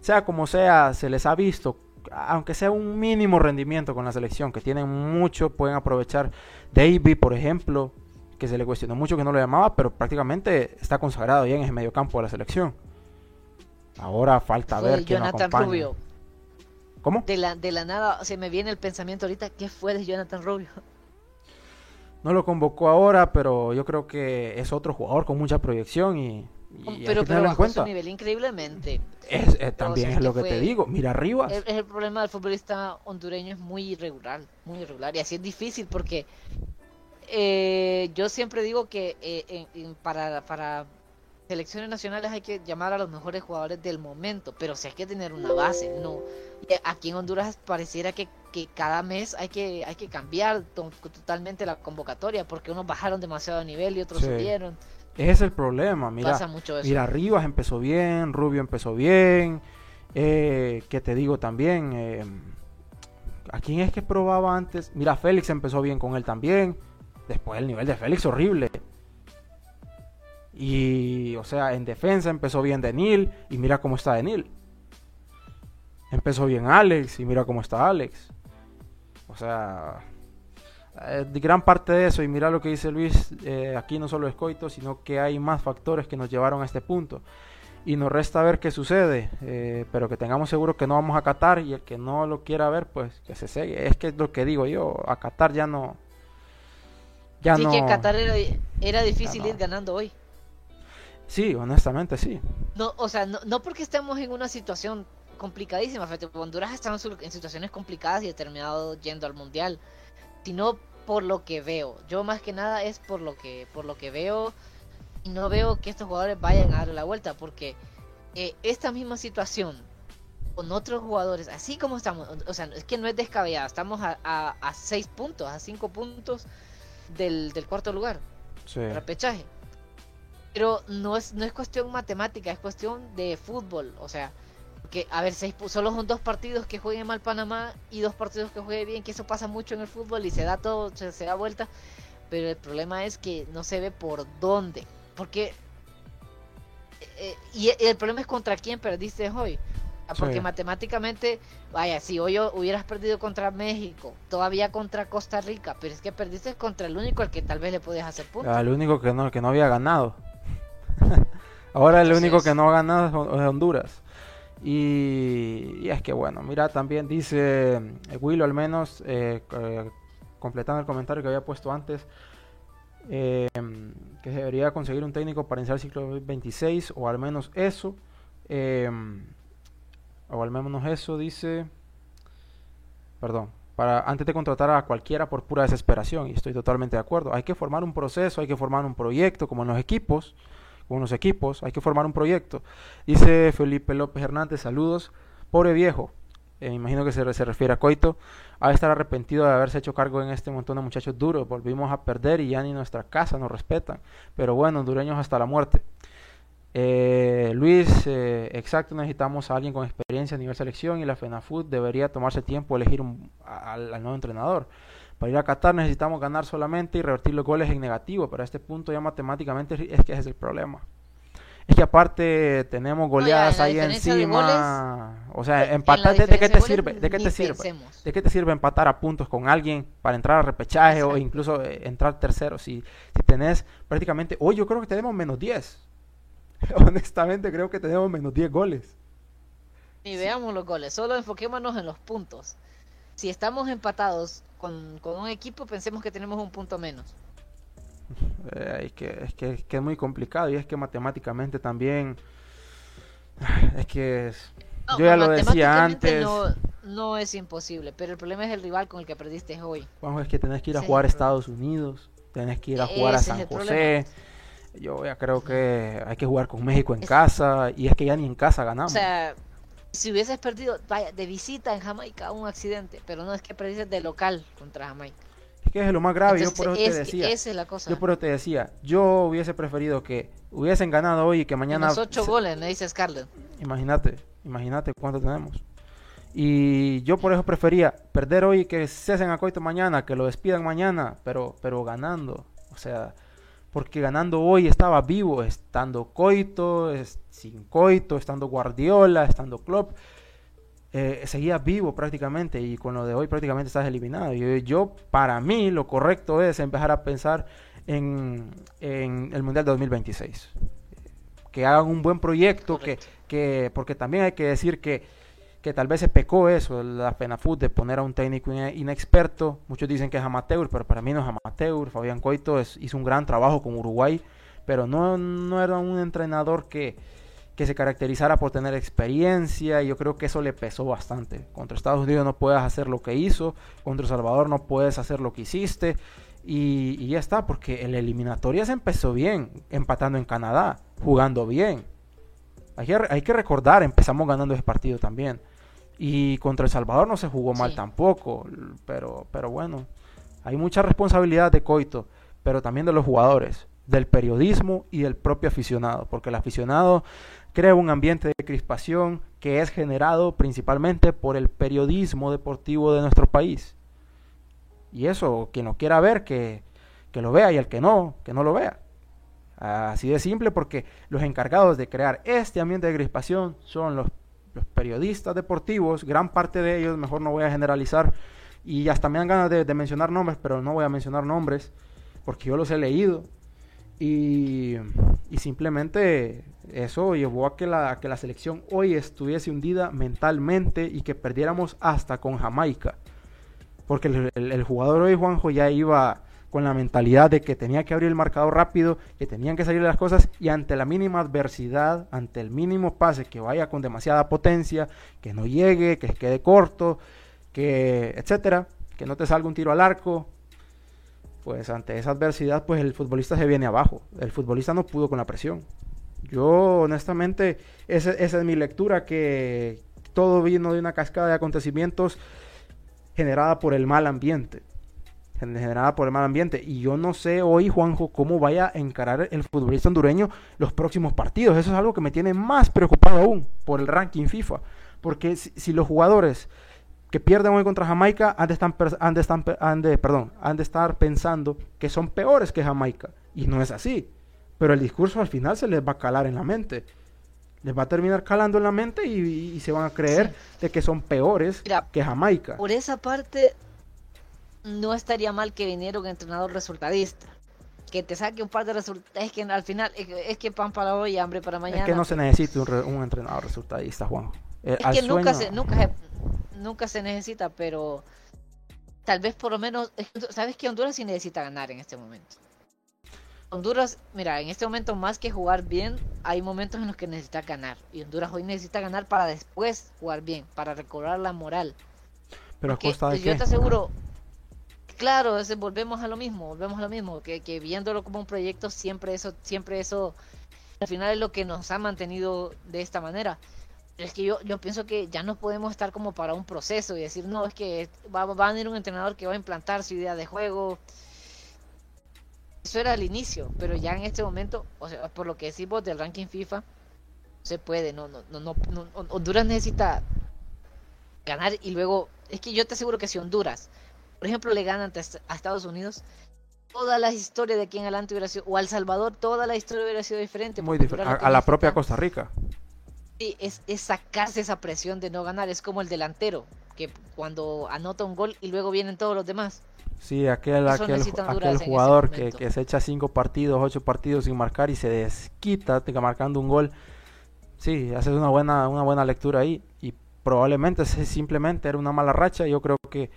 sea, como sea, se les ha visto, aunque sea un mínimo rendimiento con la selección, que tienen mucho, pueden aprovechar. David, por ejemplo, que se le cuestionó mucho que no lo llamaba, pero prácticamente está consagrado ya en ese medio campo de la selección. Ahora falta ver quién Jonathan Rubio. ¿Cómo? De la, de la nada se me viene el pensamiento ahorita, ¿qué fue de Jonathan Rubio? No lo convocó ahora, pero yo creo que es otro jugador con mucha proyección y, pero, pero bajó su nivel increíblemente. Es, eh, también es lo que, te digo. Mira arriba. Es, el problema del futbolista hondureño es muy irregular, muy irregular y así es difícil porque eh, yo siempre digo que eh, para para selecciones nacionales hay que llamar a los mejores jugadores del momento, pero si hay que tener una base, no. Aquí en Honduras pareciera que, cada mes hay que hay que cambiar totalmente la convocatoria porque unos bajaron demasiado a nivel y otros subieron. Ese es el problema, mira. Pasa mucho Mira, Rivas empezó bien, Rubio empezó bien. Eh, que te digo también, eh, ¿a quién es que probaba antes? Mira, Félix empezó bien con él también. Después el nivel de Félix horrible. Y, o sea, en defensa empezó bien Denil y mira cómo está Denil. Empezó bien Alex y mira cómo está Alex. O sea, eh, gran parte de eso, y mira lo que dice Luis, eh, aquí no solo es coito, sino que hay más factores que nos llevaron a este punto. Y nos resta ver qué sucede, eh, pero que tengamos seguro que no vamos a Qatar y el que no lo quiera ver, pues que se segue. Es que es lo que digo yo, a Qatar ya no. Ya sí, que Qatar era, difícil ir ganando hoy. Sí, honestamente sí. No, o sea, no, no porque estemos en una situación complicadísima. Honduras está en situaciones complicadas y ha terminado yendo al mundial, sino por lo que veo. Yo más que nada es por lo que por lo que veo y no veo que estos jugadores vayan a darle la vuelta porque eh, esta misma situación con otros jugadores, así como estamos, o sea, es que no es descabellada, estamos a, a, seis puntos, a cinco puntos del, del cuarto lugar, sí. repechaje. Pero no es, no es cuestión matemática, es cuestión de fútbol, o sea, que, a ver, seis, solo son dos partidos que jueguen mal Panamá y dos partidos que jueguen bien, que eso pasa mucho en el fútbol y se da todo, se, da vuelta. Pero el problema es que no se ve por dónde. Porque. Eh, y el problema es contra quién perdiste hoy. Ah, porque matemáticamente, vaya, si hoy hubieras perdido contra México, todavía contra Costa Rica, pero es que perdiste contra el único al que tal vez le podías hacer puntos. El único que no, que no había ganado. Ahora el único que no ha ganado es Honduras. Y, es que bueno, mira, también dice eh, Willo al menos, eh, eh, completando el comentario que había puesto antes, que se debería conseguir un técnico para iniciar el ciclo 26, o al menos eso, o al menos eso dice, perdón, para antes de contratar a cualquiera por pura desesperación, y estoy totalmente de acuerdo, hay que formar un proceso, hay que formar un proyecto, como en los equipos, con los equipos, hay que formar un proyecto. Dice Felipe López Hernández, saludos. Pobre viejo, eh, imagino que se, se, refiere a Coito, de estar arrepentido de haberse hecho cargo en este montón de muchachos duros. Volvimos a perder y ya ni nuestra casa nos respetan. Pero bueno, hondureños hasta la muerte. Eh, Luis, eh, exacto, necesitamos a alguien con experiencia a nivel selección y la FENAFUT debería tomarse tiempo elegir un, al nuevo entrenador. Para ir a Qatar necesitamos ganar solamente y revertir los goles en negativo, pero a este punto ya matemáticamente es que ese es el problema. Es que aparte tenemos goleadas ahí encima. o sea, empatar, de, qué te sirve? ¿De qué te sirve? ¿De qué te sirve empatar a puntos con alguien para entrar a repechaje o incluso eh, entrar tercero? Si, si tenés prácticamente, hoy yo creo que tenemos menos 10. Honestamente creo que tenemos menos 10 goles. Y veamos los goles, solo enfoquémonos en los puntos. Si estamos empatados con, un equipo pensemos que tenemos un punto menos. Eh, es, que, es, que, es, muy complicado y es que matemáticamente también es que yo ya lo decía antes. no, es imposible pero el problema es el rival con el que perdiste hoy. Vamos es que tenés que ir a jugar a Estados Unidos tenés que ir a jugar a San José. yo ya creo que hay que jugar con México en casa y es que ya ni en casa ganamos. O sea si hubieses perdido, vaya, de visita en Jamaica, un accidente, pero no es que perdiste de local contra Jamaica. Es que es lo más grave, yo por eso te decía. Esa es la cosa. Yo por eso te decía, yo hubiese preferido que hubiesen ganado hoy y que mañana... Los ocho goles, me dice Scarlett. Imagínate, imagínate cuánto tenemos. Y yo por eso prefería perder hoy y que cesen a Coito mañana, que lo despidan mañana, pero, pero ganando. O sea, porque ganando hoy estaba vivo, estando Coito, sin Coito, estando Guardiola, estando Klopp, eh, seguía vivo prácticamente y con lo de hoy prácticamente estás eliminado. Y yo, para mí, lo correcto es empezar a pensar en, en el Mundial de 2026. Que hagan un buen proyecto, que, que, porque también hay que decir que tal vez se pecó eso, la FENAFUT, de poner a un técnico inexperto. Muchos dicen que es amateur, pero para mí no es amateur. Fabián Coito hizo un gran trabajo con Uruguay, pero no, no era un entrenador que, que se caracterizara por tener experiencia y yo creo que eso le pesó bastante. Contra Estados Unidos no puedes hacer lo que hizo, contra Salvador no puedes hacer lo que hiciste y, ya está, porque el eliminatoria se empezó bien, empatando en Canadá, jugando bien. Hay que recordar, empezamos ganando ese partido también. Y contra El Salvador no se jugó mal tampoco, pero, pero bueno, hay mucha responsabilidad de Coito, pero también de los jugadores, del periodismo y del propio aficionado, porque el aficionado crea un ambiente de crispación que es generado principalmente por el periodismo deportivo de nuestro país. Y eso, quien lo quiera ver, que, que lo vea, y el que no, que no lo vea. Así de simple, porque los encargados de crear este ambiente de crispación son los, periodistas deportivos, gran parte de ellos, mejor no voy a generalizar, Y hasta me dan ganas de, mencionar nombres, pero no voy a mencionar nombres porque yo los he leído. Y, simplemente eso llevó a que, la, que la selección hoy estuviese hundida mentalmente y que perdiéramos hasta con Jamaica. Porque el, el jugador hoy, Juanjo, ya iba con la mentalidad de que tenía que abrir el marcador rápido, que tenían que salir las cosas y ante la mínima adversidad, ante el mínimo pase que vaya con demasiada potencia, que no llegue, que quede corto, que etcétera, que no te salga un tiro al arco, pues ante esa adversidad pues el futbolista se viene abajo, el futbolista no pudo con la presión. Yo honestamente esa, esa es mi lectura que todo vino de una cascada de acontecimientos generada por el mal ambiente generada por el mal ambiente. Y yo no sé hoy, Juanjo, cómo vaya a encarar el futbolista hondureño los próximos partidos. Eso es algo que me tiene más preocupado aún por el ranking FIFA. Porque si, los jugadores que pierden hoy contra Jamaica han de, estar, han, de estar, han, de, perdón, han de estar pensando que son peores que Jamaica. Y no es así. Pero el discurso al final se les va a calar en la mente. Les va a terminar calando en la mente y, se van a creer de que son peores que Jamaica. Por esa parte no estaría mal que viniera un entrenador resultadista. Que te saque un par de resultados. Es que al final, es, que pan para hoy y hambre para mañana. Es que no se necesita un, entrenador resultadista, Juan. Eh, es que nunca, se, nunca, se, nunca se necesita, pero tal vez por lo menos. ¿Sabes que Honduras sí necesita ganar en este momento? Honduras, mira, en este momento más que jugar bien, hay momentos en los que necesita ganar. Y Honduras hoy necesita ganar para después jugar bien, para recobrar la moral. Pero a costa de Yo te aseguro, claro, volvemos a lo mismo, volvemos a lo mismo, que, viéndolo como un proyecto siempre eso, siempre eso, al final es lo que nos ha mantenido de esta manera. es que yo, yo pienso que ya no podemos estar como para un proceso y decir, no, es que va, a venir un entrenador que va a implantar su idea de juego. Eso era al inicio, pero ya en este momento, o sea, por lo que decimos del ranking FIFA, se puede, no, no, no, no, Honduras necesita ganar y luego, es que yo te aseguro que si Honduras por ejemplo, le ganan a Estados Unidos, toda la historia de aquí en adelante hubiera sido, o a El Salvador, toda la historia hubiera sido diferente. Muy diferente, a, la propia Costa Rica. Sí, es, es, sacarse esa presión de no ganar, es como el delantero, que cuando anota un gol y luego vienen todos los demás. Sí, aquel, aquel, aquel jugador que, que, se echa cinco partidos, ocho partidos sin marcar y se desquita marcando un gol. Sí, haces una buena, una buena lectura ahí y probablemente simplemente era una mala racha. Yo creo que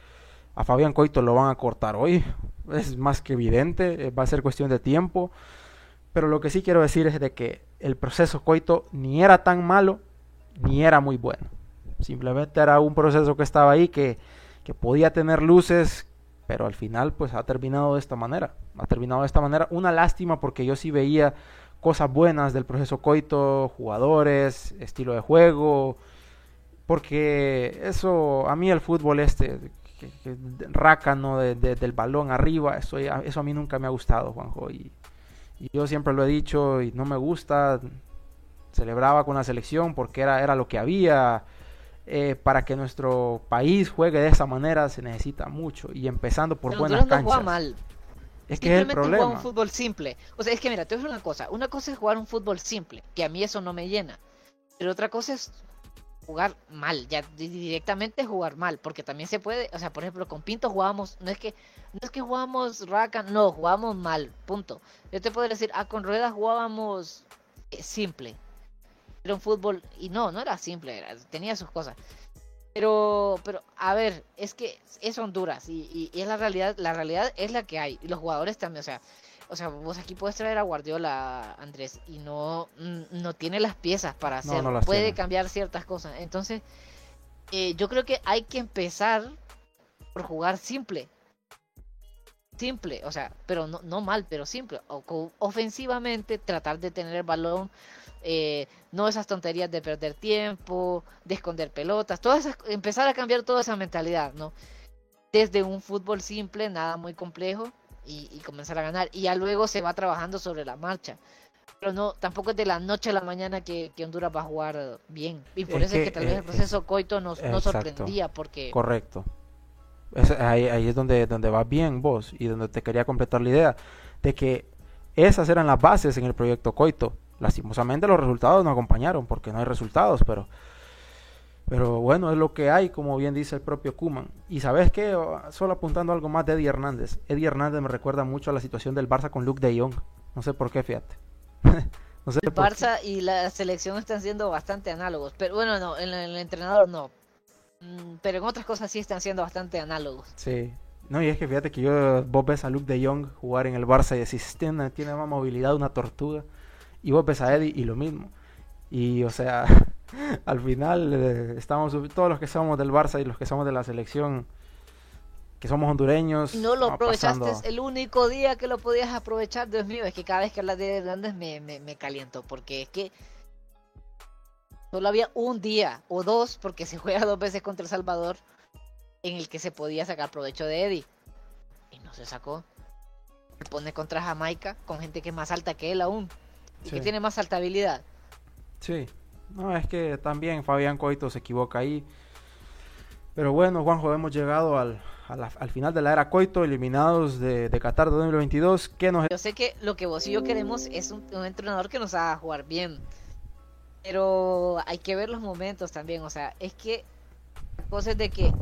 a Fabián Coito lo van a cortar hoy. Es más que evidente, eh, va a ser cuestión de tiempo. Pero lo que sí quiero decir es de que el proceso Coito ni era tan malo ni era muy bueno. Simplemente era un proceso que estaba ahí que, que podía tener luces, pero al final pues ha terminado de esta manera. Ha terminado de esta manera. Una lástima porque yo sí veía cosas buenas del proceso Coito, jugadores, estilo de juego, porque eso, a mí el fútbol este, que, rácano del balón arriba, eso, eso a mí nunca me ha gustado, Juanjo. Y, yo siempre lo he dicho y no me gusta. Celebraba con la selección porque era, era lo que había. Eh, para que nuestro país juegue de esa manera se necesita mucho y empezando por buenas canchas. mal. Es que es el problema. un fútbol simple. O sea, es que mira, te voy a decir una cosa. Una cosa es jugar un fútbol simple, que a mí eso no me llena. Pero otra cosa es jugar mal, ya directamente jugar mal, porque también se puede, o sea, por ejemplo, con Pinto jugábamos, no es que no es que jugábamos raca, no, jugábamos mal, punto. Yo te puedo decir, ah, con ruedas jugábamos eh, simple. Era un fútbol y no, no era simple, tenía sus cosas. Pero, pero, a ver, es que es Honduras y, y, es la realidad, la realidad es la que hay. Y los jugadores también, o sea, o sea, vos aquí puedes traer a Guardiola, Andrés, y no, no tiene las piezas para hacerlo. Puede cambiar ciertas cosas. Entonces, eh, yo creo que hay que empezar por jugar simple. Simple, o sea, pero no, no mal, pero simple. O, ofensivamente, tratar de tener el balón. Eh, no esas tonterías de perder tiempo, de esconder pelotas, todas empezar a cambiar toda esa mentalidad, ¿no? Desde un fútbol simple, nada muy complejo, y, comenzar a ganar. Y ya luego se va trabajando sobre la marcha. Pero no, tampoco es de la noche a la mañana que, Honduras va a jugar bien. Y por eso es que tal vez el proceso Coito nos, sorprendía. porque Correcto. ahí, ahí, es donde, donde va bien vos y donde te quería completar la idea de que esas eran las bases en el proyecto Coito. Lastimosamente los resultados no acompañaron porque no hay resultados, pero Pero bueno, es lo que hay, como bien dice el propio Kuman. Y sabes qué, solo apuntando algo más de Eddie Hernández. Eddie Hernández me recuerda mucho a la situación del Barça con Luke de Jong. No sé por qué, fíjate. no sé el Barça y la selección están siendo bastante análogos. Pero bueno, no, en el, entrenador no. Mm, pero en otras cosas sí están siendo bastante análogos. Sí. No, y es que fíjate que yo, vos ves a Luke de Jong jugar en el Barça y decís, tiene, tiene más movilidad, una tortuga. Y vos ves a Eddie y lo mismo. Y o sea, al final eh, estamos todos los que somos del Barça y los que somos de la selección que somos hondureños. No lo aprovechaste el único día que lo podías aprovechar, Dios mío, es que cada vez que hablas de Hernández me, me, me caliento, porque es que solo había un día o dos, porque se juega dos veces contra El Salvador, en el que se podía sacar provecho de Eddie. Y no se sacó. Se pone contra Jamaica con gente que es más alta que él aún. Y que tiene más alta habilidad. Sí. No, es que también Fabián Coito se equivoca ahí. Pero bueno, Juanjo, hemos llegado al, al final de la era Coito, eliminados de, de Qatar 2022. ¿Qué nos... Yo sé que lo que vos y yo queremos es un, entrenador que nos haga jugar bien. Pero hay que ver los momentos también. O sea, es que cosas de que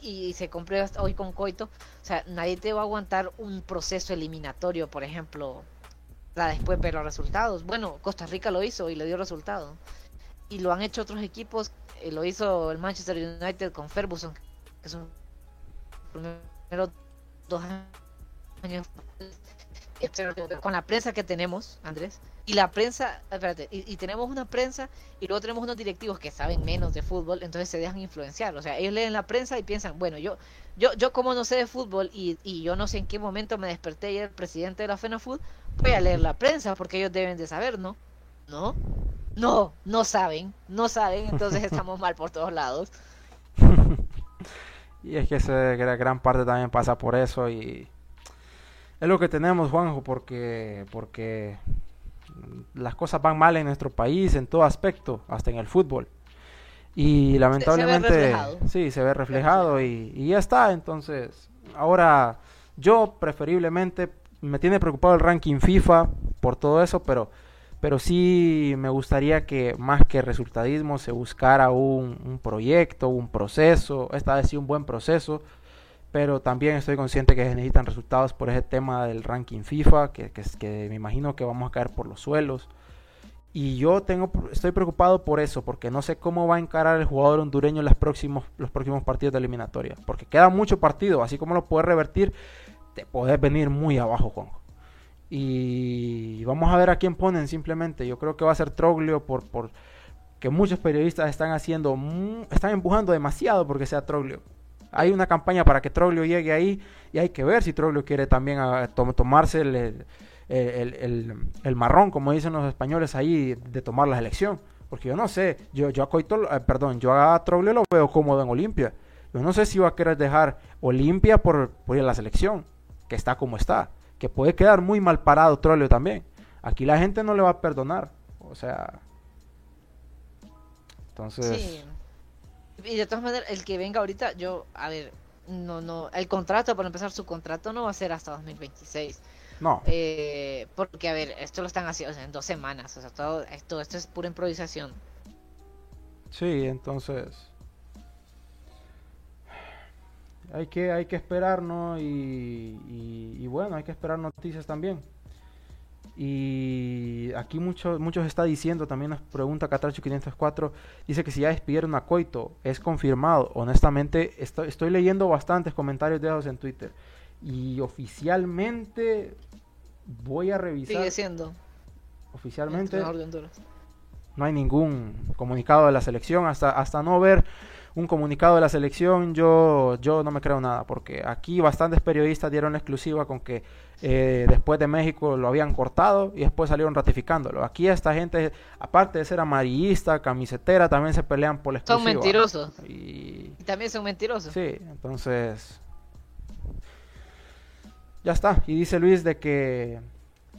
y, se cumple hoy con Coito, o sea, nadie te va a aguantar un proceso eliminatorio, por ejemplo, después ver los resultados. Bueno, Costa Rica lo hizo y le dio resultado. Y lo han hecho otros equipos, eh, lo hizo el Manchester United con Ferguson, que son los dos años con la prensa que tenemos, Andrés, y la prensa, espérate, y, tenemos una prensa y luego tenemos unos directivos que saben menos de fútbol, entonces se dejan influenciar. O sea, ellos leen la prensa y piensan, bueno, yo, yo, yo como no sé de fútbol y, y yo no sé en qué momento me desperté y el presidente de la FENAFUT, voy a leer la prensa porque ellos deben de saber, ¿no? ¿No? No, no saben, no saben, entonces estamos mal por todos lados. y es que esa gran parte también pasa por eso y es lo que tenemos, Juanjo, porque porque las cosas van mal en nuestro país en todo aspecto, hasta en el fútbol. Y lamentablemente, sí, se ve reflejado y, y, ya está. Entonces, ahora yo preferiblemente me tiene preocupado el ranking FIFA por todo eso, pero, pero sí me gustaría que más que resultadismo se buscara un, un proyecto, un proceso, esta vez sí un buen proceso, pero también estoy consciente que necesitan resultados por ese tema del ranking FIFA, que, que, que me imagino que vamos a caer por los suelos. Y yo tengo, estoy preocupado por eso, porque no sé cómo va a encarar el jugador hondureño los próximos, los próximos partidos de eliminatoria. Porque queda mucho partido, así como lo puedes revertir, te puedes venir muy abajo, Juanjo. Y vamos a ver a quién ponen simplemente. Yo creo que va a ser Troglio por, por que muchos periodistas están haciendo, están empujando demasiado porque sea Troglio. Hay una campaña para que Troglio llegue ahí y hay que ver si Troglio quiere también a, tomarse el, marrón, como dicen los españoles ahí, de tomar la elección. Porque yo no sé, yo, yo a Coito, eh, perdón, yo a Troglio lo veo cómodo en Olimpia. Yo no sé si va a querer dejar Olimpia por, por la selección que está como está, que puede quedar muy mal parado Troleo también. Aquí la gente no le va a perdonar, o sea, entonces. Y de todas maneras, el que venga ahorita, yo, a ver, no, no, el contrato, para empezar, su contrato no va a ser hasta 2026. No. Eh, porque, a ver, esto lo están haciendo en dos semanas, o sea, todo esto, esto es pura improvisación. Sí, entonces hay que, hay que esperar, ¿no? Y, bueno, hay que esperar noticias también. Y aquí muchos muchos está diciendo, también nos pregunta Catracho 504, dice que si ya despidieron a Coito, es confirmado. Honestamente, estoy, estoy leyendo bastantes comentarios de esos en Twitter. Y oficialmente voy a revisar. Sigue siendo. Oficialmente. No hay ningún comunicado de la selección hasta, hasta no ver un comunicado de la selección, yo, yo no me creo nada, porque aquí bastantes periodistas dieron exclusiva con que eh, después de México lo habían cortado y después salieron ratificándolo. Aquí esta gente, aparte de ser amarillista, camisetera, también se pelean por la exclusiva. Son mentirosos. Y... también son mentirosos. Sí, entonces... Ya está. Y dice Luis de que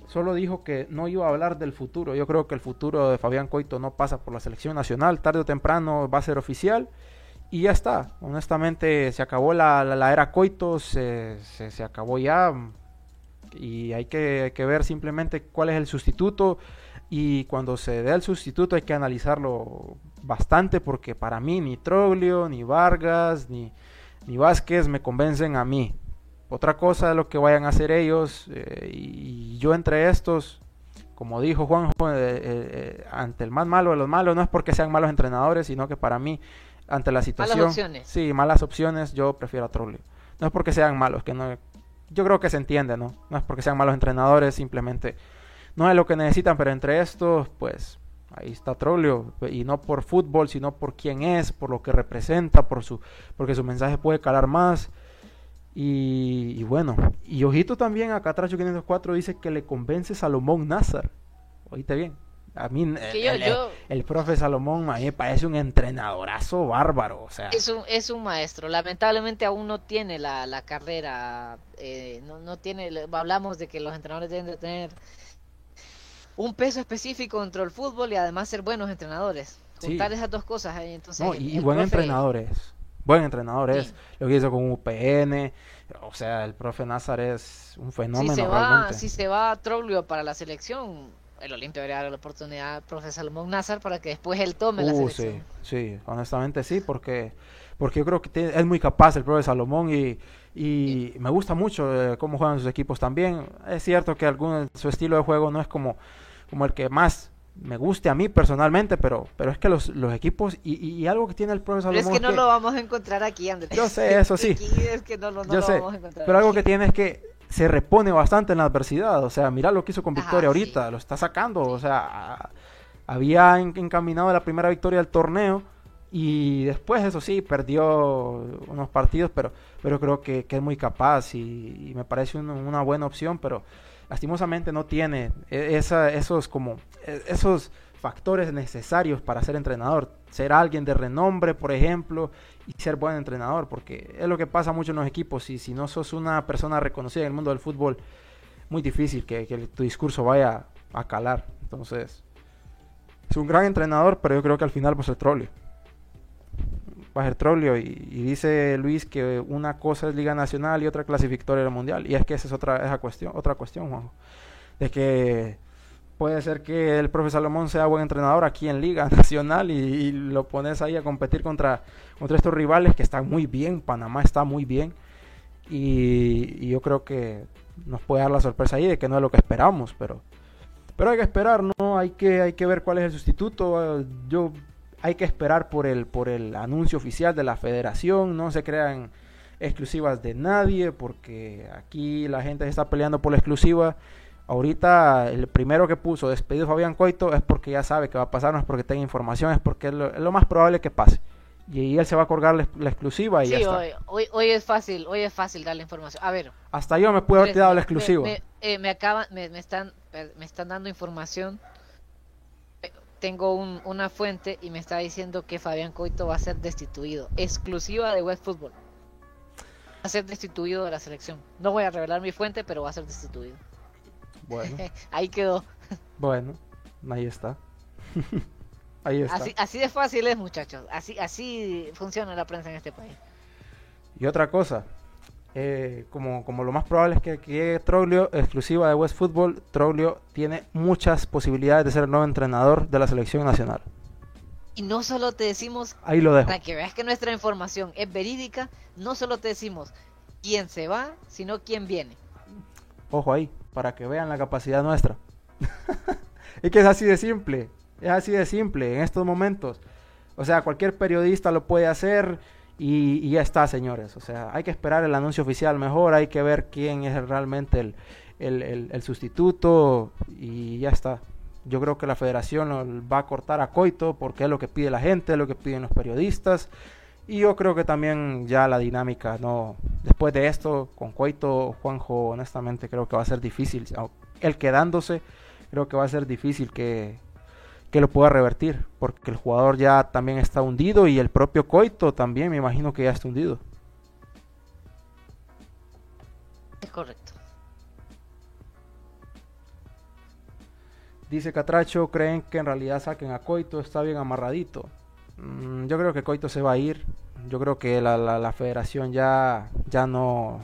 solo dijo que no iba a hablar del futuro. Yo creo que el futuro de Fabián Coito no pasa por la selección nacional. Tarde o temprano va a ser oficial y ya está. Honestamente, se acabó la, la, era Coito, se, se, acabó ya. Y hay que, que, ver simplemente cuál es el sustituto. Y cuando se dé el sustituto hay que analizarlo bastante porque para mí ni Troglio, ni Vargas, ni, ni Vázquez me convencen a mí. Otra cosa de lo que vayan a hacer ellos eh, y yo entre estos, como dijo Juanjo, eh, eh, ante el más malo de los malos, no es porque sean malos entrenadores, sino que para mí, ante la situación, malas opciones. sí, malas opciones, yo prefiero a Troglio. No es porque sean malos, que no, yo creo que se entiende, ¿no? No es porque sean malos entrenadores, simplemente no es lo que necesitan, pero entre estos, pues ahí está Troglio y no por fútbol, sino por quién es, por lo que representa, por su porque su mensaje puede calar más. Y, bueno, y ojito también a Catracho 504 dice que le convence Salomón Nazar. Oíste bien. A mí el, profe Salomón a mí me parece un entrenadorazo bárbaro. O sea. es, un, es un maestro. Lamentablemente aún no tiene la, la carrera. Eh, no, no tiene. Hablamos de que los entrenadores deben de tener un peso específico dentro del fútbol y además ser buenos entrenadores. Juntar esas dos cosas. Entonces, y, buen entrenador es. Buen entrenador es. Lo que hizo con UPN. O sea, el profe Nazar es un fenómeno. Si se va, si se va a Troglio para la selección, el Olimpia debería dar la oportunidad al profe Salomón Nazar para que después él tome la uh, selección. Sí, sí, honestamente sí, porque, porque yo creo que es muy capaz el profe Salomón y, y me gusta mucho eh, cómo juegan sus equipos también. Es cierto que algún, su estilo de juego no es como, como el que más me guste a mí personalmente, pero, pero es que los, los equipos y, algo que tiene el profe Salomón... Pero es que no lo vamos a encontrar aquí, Andrés. Yo sé, eso sí. yo sé, pero algo que tiene es que se repone bastante en la adversidad. O sea, mira lo que hizo con Victoria ahorita, lo está sacando. O sea, había encaminado la primera victoria del torneo y después, eso sí, perdió unos partidos, pero, pero creo que, es muy capaz y, me parece una buena opción, pero lastimosamente no tiene e, esa, esos como e, esos factores necesarios para ser entrenador. Ser alguien de renombre, por ejemplo, y ser buen entrenador, porque es lo que pasa mucho en los equipos. Y si no sos una persona reconocida en el mundo del fútbol, muy difícil que, tu discurso vaya a calar. Entonces, es un gran entrenador, pero yo creo que al final pues el troleo. Va a ser troleo. Y, dice Luis que una cosa es Liga Nacional y otra clasificatoria del Mundial. Y es que esa es otra, esa cuestión, otra cuestión, Juanjo. De que puede ser que el profe Salomón sea buen entrenador aquí en Liga Nacional y, lo pones ahí a competir contra, contra estos rivales que están muy bien, Panamá está muy bien. Y, yo creo que nos puede dar la sorpresa ahí de que no es lo que esperamos, pero, pero hay que esperar, ¿no? Hay que, hay que ver cuál es el sustituto, yo hay que esperar por el, por el anuncio oficial de la federación, no se crean exclusivas de nadie porque aquí la gente se está peleando por la exclusiva Ahorita el primero que puso despedido Fabián Coito es porque ya sabe que va a pasar, no es porque tenga información, es porque es lo, más probable que pase. Y, él se va a colgar la, exclusiva y ya está. Hoy, hoy, es fácil, hoy es fácil dar la información. A ver. Hasta yo me puedo haber dado la exclusiva. Me, eh, me, acaban, me, están, me están dando información. Tengo un, una fuente y me está diciendo que Fabián Coito va a ser destituido. Exclusiva de West Football. Va a ser destituido de la selección. No voy a revelar mi fuente, pero va a ser destituido. Bueno. Ahí quedó. Bueno, ahí está. ahí está. Así, de fácil es, muchachos. Así, así funciona la prensa en este país. Y otra cosa, eh, como, como lo más probable es que, que Troglio, exclusiva de West Football, Troglio tiene muchas posibilidades de ser el nuevo entrenador de la selección nacional. Y no solo te decimos, Ahí lo dejo. para que veas que nuestra información es verídica, no solo te decimos quién se va, sino quién viene. Ojo ahí, para que vean la capacidad nuestra. y que es así de simple, es así de simple en estos momentos. O sea, cualquier periodista lo puede hacer y, ya está, señores. O sea, hay que esperar el anuncio oficial mejor, hay que ver quién es realmente el, sustituto y ya está. Yo creo que la federación va a cortar a Coito porque es lo que pide la gente, es lo que piden los periodistas. Y yo creo que también ya la dinámica, no después de esto, con Coito, Juanjo, honestamente creo que va a ser difícil. El quedándose, creo que va a ser difícil que, que lo pueda revertir, porque el jugador ya también está hundido y el propio Coito también me imagino que ya está hundido. Es correcto. Dice Catracho, ¿creen que en realidad saquen a Coito? Está bien amarradito. Mm, yo creo que Coito se va a ir. Yo creo que la, la, federación ya, ya, no,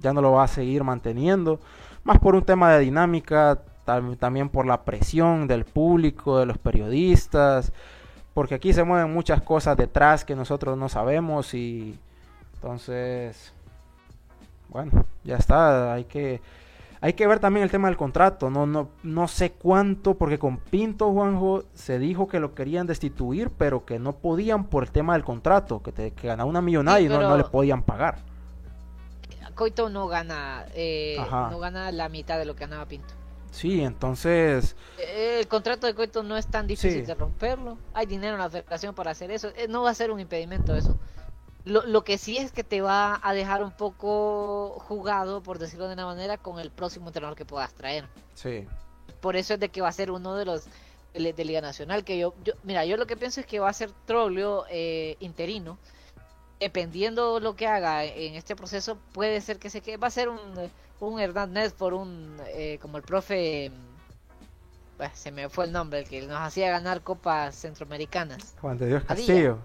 ya no lo va a seguir manteniendo. Más por un tema de dinámica, también por la presión del público, de los periodistas. porque aquí se mueven muchas cosas detrás que nosotros no sabemos y entonces, bueno, ya está, hay que hay que ver también el tema del contrato, no, no, no sé cuánto, porque con Pinto Juanjo se dijo que lo querían destituir, pero que no podían por el tema del contrato, que, te, que ganaba una millonada y no, no, le podían pagar. Coito no gana, eh, no gana la mitad de lo que ganaba Pinto. Sí, entonces... Eh, el contrato de Coito no es tan difícil de romperlo. Hay dinero en la federación para hacer eso. Eh, no va a ser un impedimento eso. Lo, lo, que sí es que te va a dejar un poco jugado, por decirlo de una manera, con el próximo entrenador que puedas traer. Sí. Por eso es de que va a ser uno de los de, Liga Nacional. Que yo, yo, mira, yo lo que pienso es que va a ser Troglio eh, interino. Dependiendo lo que haga en este proceso, puede ser que se quede. Va a ser un, un Hernández por un. Eh, como el profe. se me fue el nombre, el que nos hacía ganar copas centroamericanas. Juan de Dios Castillo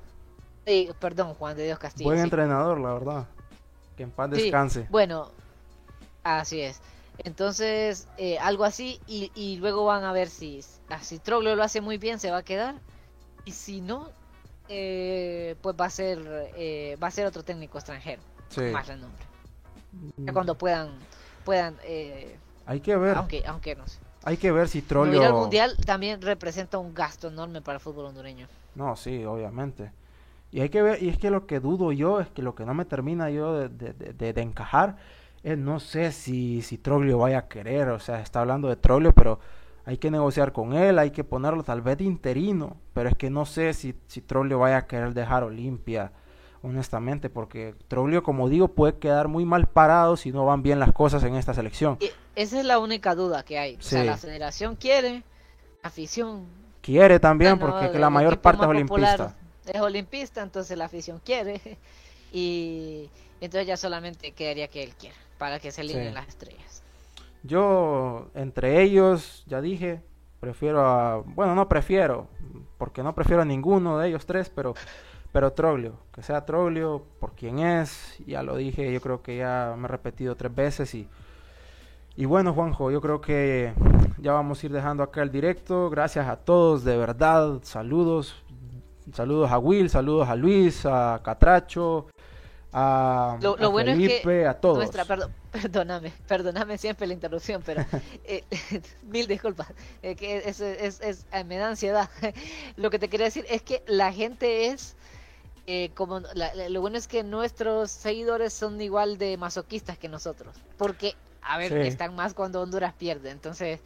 perdón, Juan de Dios Castillo. Buen entrenador, la verdad. Que en paz descanse. bueno, así es. Entonces, eh, algo así, y, luego van a ver si, si Troglio lo hace muy bien, se va a quedar. Y si no, eh, pues va a ser eh, va a ser otro técnico extranjero. Más renombre. Ya cuando puedan, puedan hay que ver. Aunque, aunque no sé. Hay que ver si Troglio... el mundial también representa un gasto enorme para el fútbol hondureño. No, sí, obviamente. Y hay que ver, y es que lo que dudo yo, es que lo que no me termina yo de, de, de, encajar, es no sé si, si Troglio vaya a querer, o sea, está hablando de Troglio, pero hay que negociar con él, hay que ponerlo tal vez de interino, pero es que no sé si, si Troglio vaya a querer dejar Olimpia, honestamente, porque Troglio, como digo, puede quedar muy mal parado si no van bien las cosas en esta selección. Y esa es la única duda que hay. O sea, la federación quiere, afición. Quiere también, porque la mayor parte es olimpista es olimpista, entonces la afición quiere. Y entonces ya solamente quedaría que él quiera, para que se alineen las estrellas. Yo, entre ellos, ya dije, prefiero a. Bueno, no prefiero, porque no prefiero a ninguno de ellos tres, pero. Pero Troglio, que sea Troglio por quien es, ya lo dije, yo creo que ya me he repetido tres veces y, y bueno Juanjo, yo creo que ya vamos a ir dejando acá el directo, gracias a todos, de verdad, saludos, Saludos a Will, saludos a Luis, a Catracho, a, lo, bueno es que a todos. Nuestra, perdóname, perdóname siempre la interrupción, pero eh, mil disculpas, eh, que es, es, es, eh, me da ansiedad. lo que te quería decir es que la gente es como lo bueno es que nuestros seguidores son igual de masoquistas que nosotros, porque a ver, están más cuando Honduras pierde, entonces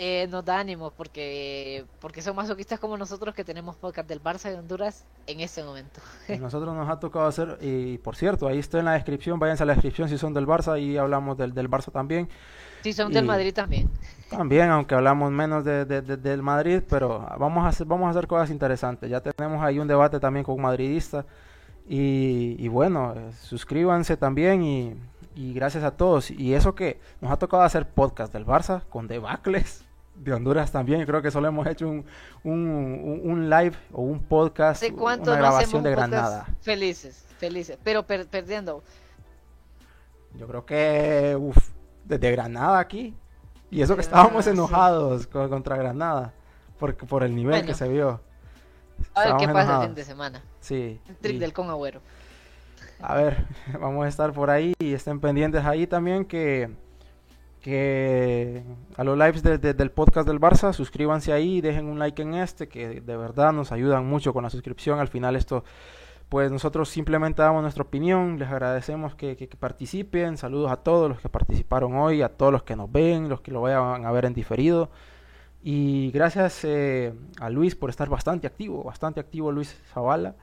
eh, nos da ánimo porque porque son masoquistas como nosotros que tenemos podcast del Barça de Honduras en ese momento. nosotros nos ha tocado hacer, y por cierto, ahí está en la descripción, váyanse a la descripción si son del Barça y hablamos del, del Barça también. Si son del Madrid también. También, aunque hablamos menos de, del Madrid, pero vamos a, hacer, vamos a hacer cosas interesantes. Ya tenemos ahí un debate también con un madridista. Y, y bueno, eh, suscríbanse también y, y gracias a todos. Y eso que nos ha tocado hacer podcast del Barça con debacles de Honduras también. Creo que solo hemos hecho un, un, un live o un podcast, una grabación de Granada. Felices, felices, pero perdiendo. Yo creo que, uff, desde Granada aquí. Y eso que estábamos enojados contra Granada, por, por el nivel que se vio. A ver qué pasa el fin de semana. Sí. El trick del con agüero. A ver, vamos a estar por ahí y estén pendientes ahí también que que a los lives del podcast del Barça, suscríbanse ahí, dejen un like en este, que de verdad nos ayudan mucho con la suscripción. Al final esto, pues nosotros simplemente damos nuestra opinión, les agradecemos que, participen, saludos a todos los que participaron hoy, a todos los que nos ven, los que lo vayan a ver en diferido. Y gracias eh, a Luis por estar bastante activo, bastante activo Luis Zavala.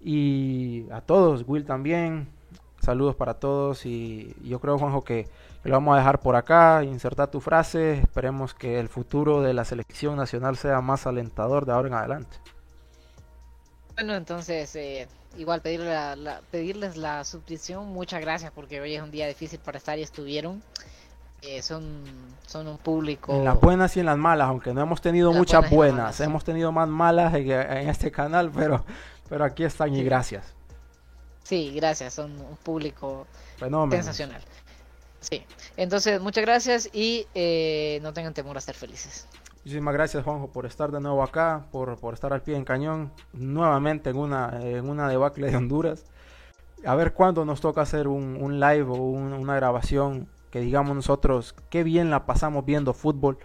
Y a todos, Will también, saludos para todos y yo creo Juanjo que lo vamos a dejar por acá, insertar tu frase, esperemos que el futuro de la selección nacional sea más alentador de ahora en adelante. Bueno, entonces, eh, igual la, pedirles la suscripción, muchas gracias porque hoy es un día difícil para estar y estuvieron. Eh, son, son un público... En las buenas y en las malas, aunque no hemos tenido muchas buenas, hemos tenido más malas en, este canal, pero, pero aquí están y gracias. Sí, gracias, son un público sensacional. Sí, entonces muchas gracias y eh, no tengan temor a ser felices. Muchísimas gracias Juanjo por estar de nuevo acá, por, por estar al pie en cañón, nuevamente en una, en una debacle de Honduras. A ver cuándo nos toca hacer un, un live o un, una grabación que digamos nosotros qué bien la pasamos viendo fútbol.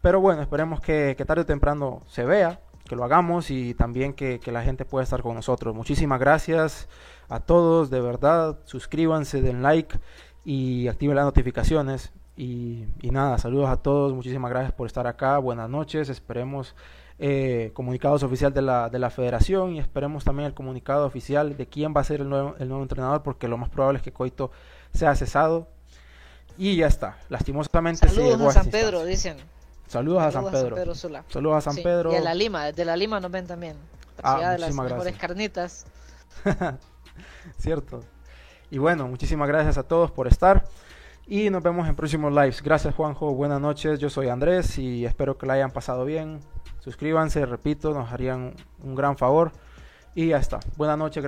Pero bueno, esperemos que, que tarde o temprano se vea, que lo hagamos y también que, que, la gente pueda estar con nosotros. Muchísimas gracias a todos, de verdad. Suscríbanse, den like y activen las notificaciones. Y, y, nada, saludos a todos, muchísimas gracias por estar acá, buenas noches, esperemos eh, comunicados oficial de la, de la federación y esperemos también el comunicado oficial de quién va a ser el nuevo, el nuevo entrenador, porque lo más probable es que Coito sea cesado. Y ya está, lastimosamente Saludos se a San Pedro, dicen. Saludos, a San Pedro. A San Pedro Saludos a San sí. Pedro. Y a la Lima, desde la Lima nos ven también. La ah, ciudad de las gracias. mejores carnitas. Cierto. Y bueno, muchísimas gracias a todos por estar. Y nos vemos en próximos lives. Gracias Juanjo, buenas noches. Yo soy Andrés y espero que la hayan pasado bien. Suscríbanse, repito, nos harían un gran favor. Y ya está. Buenas noches.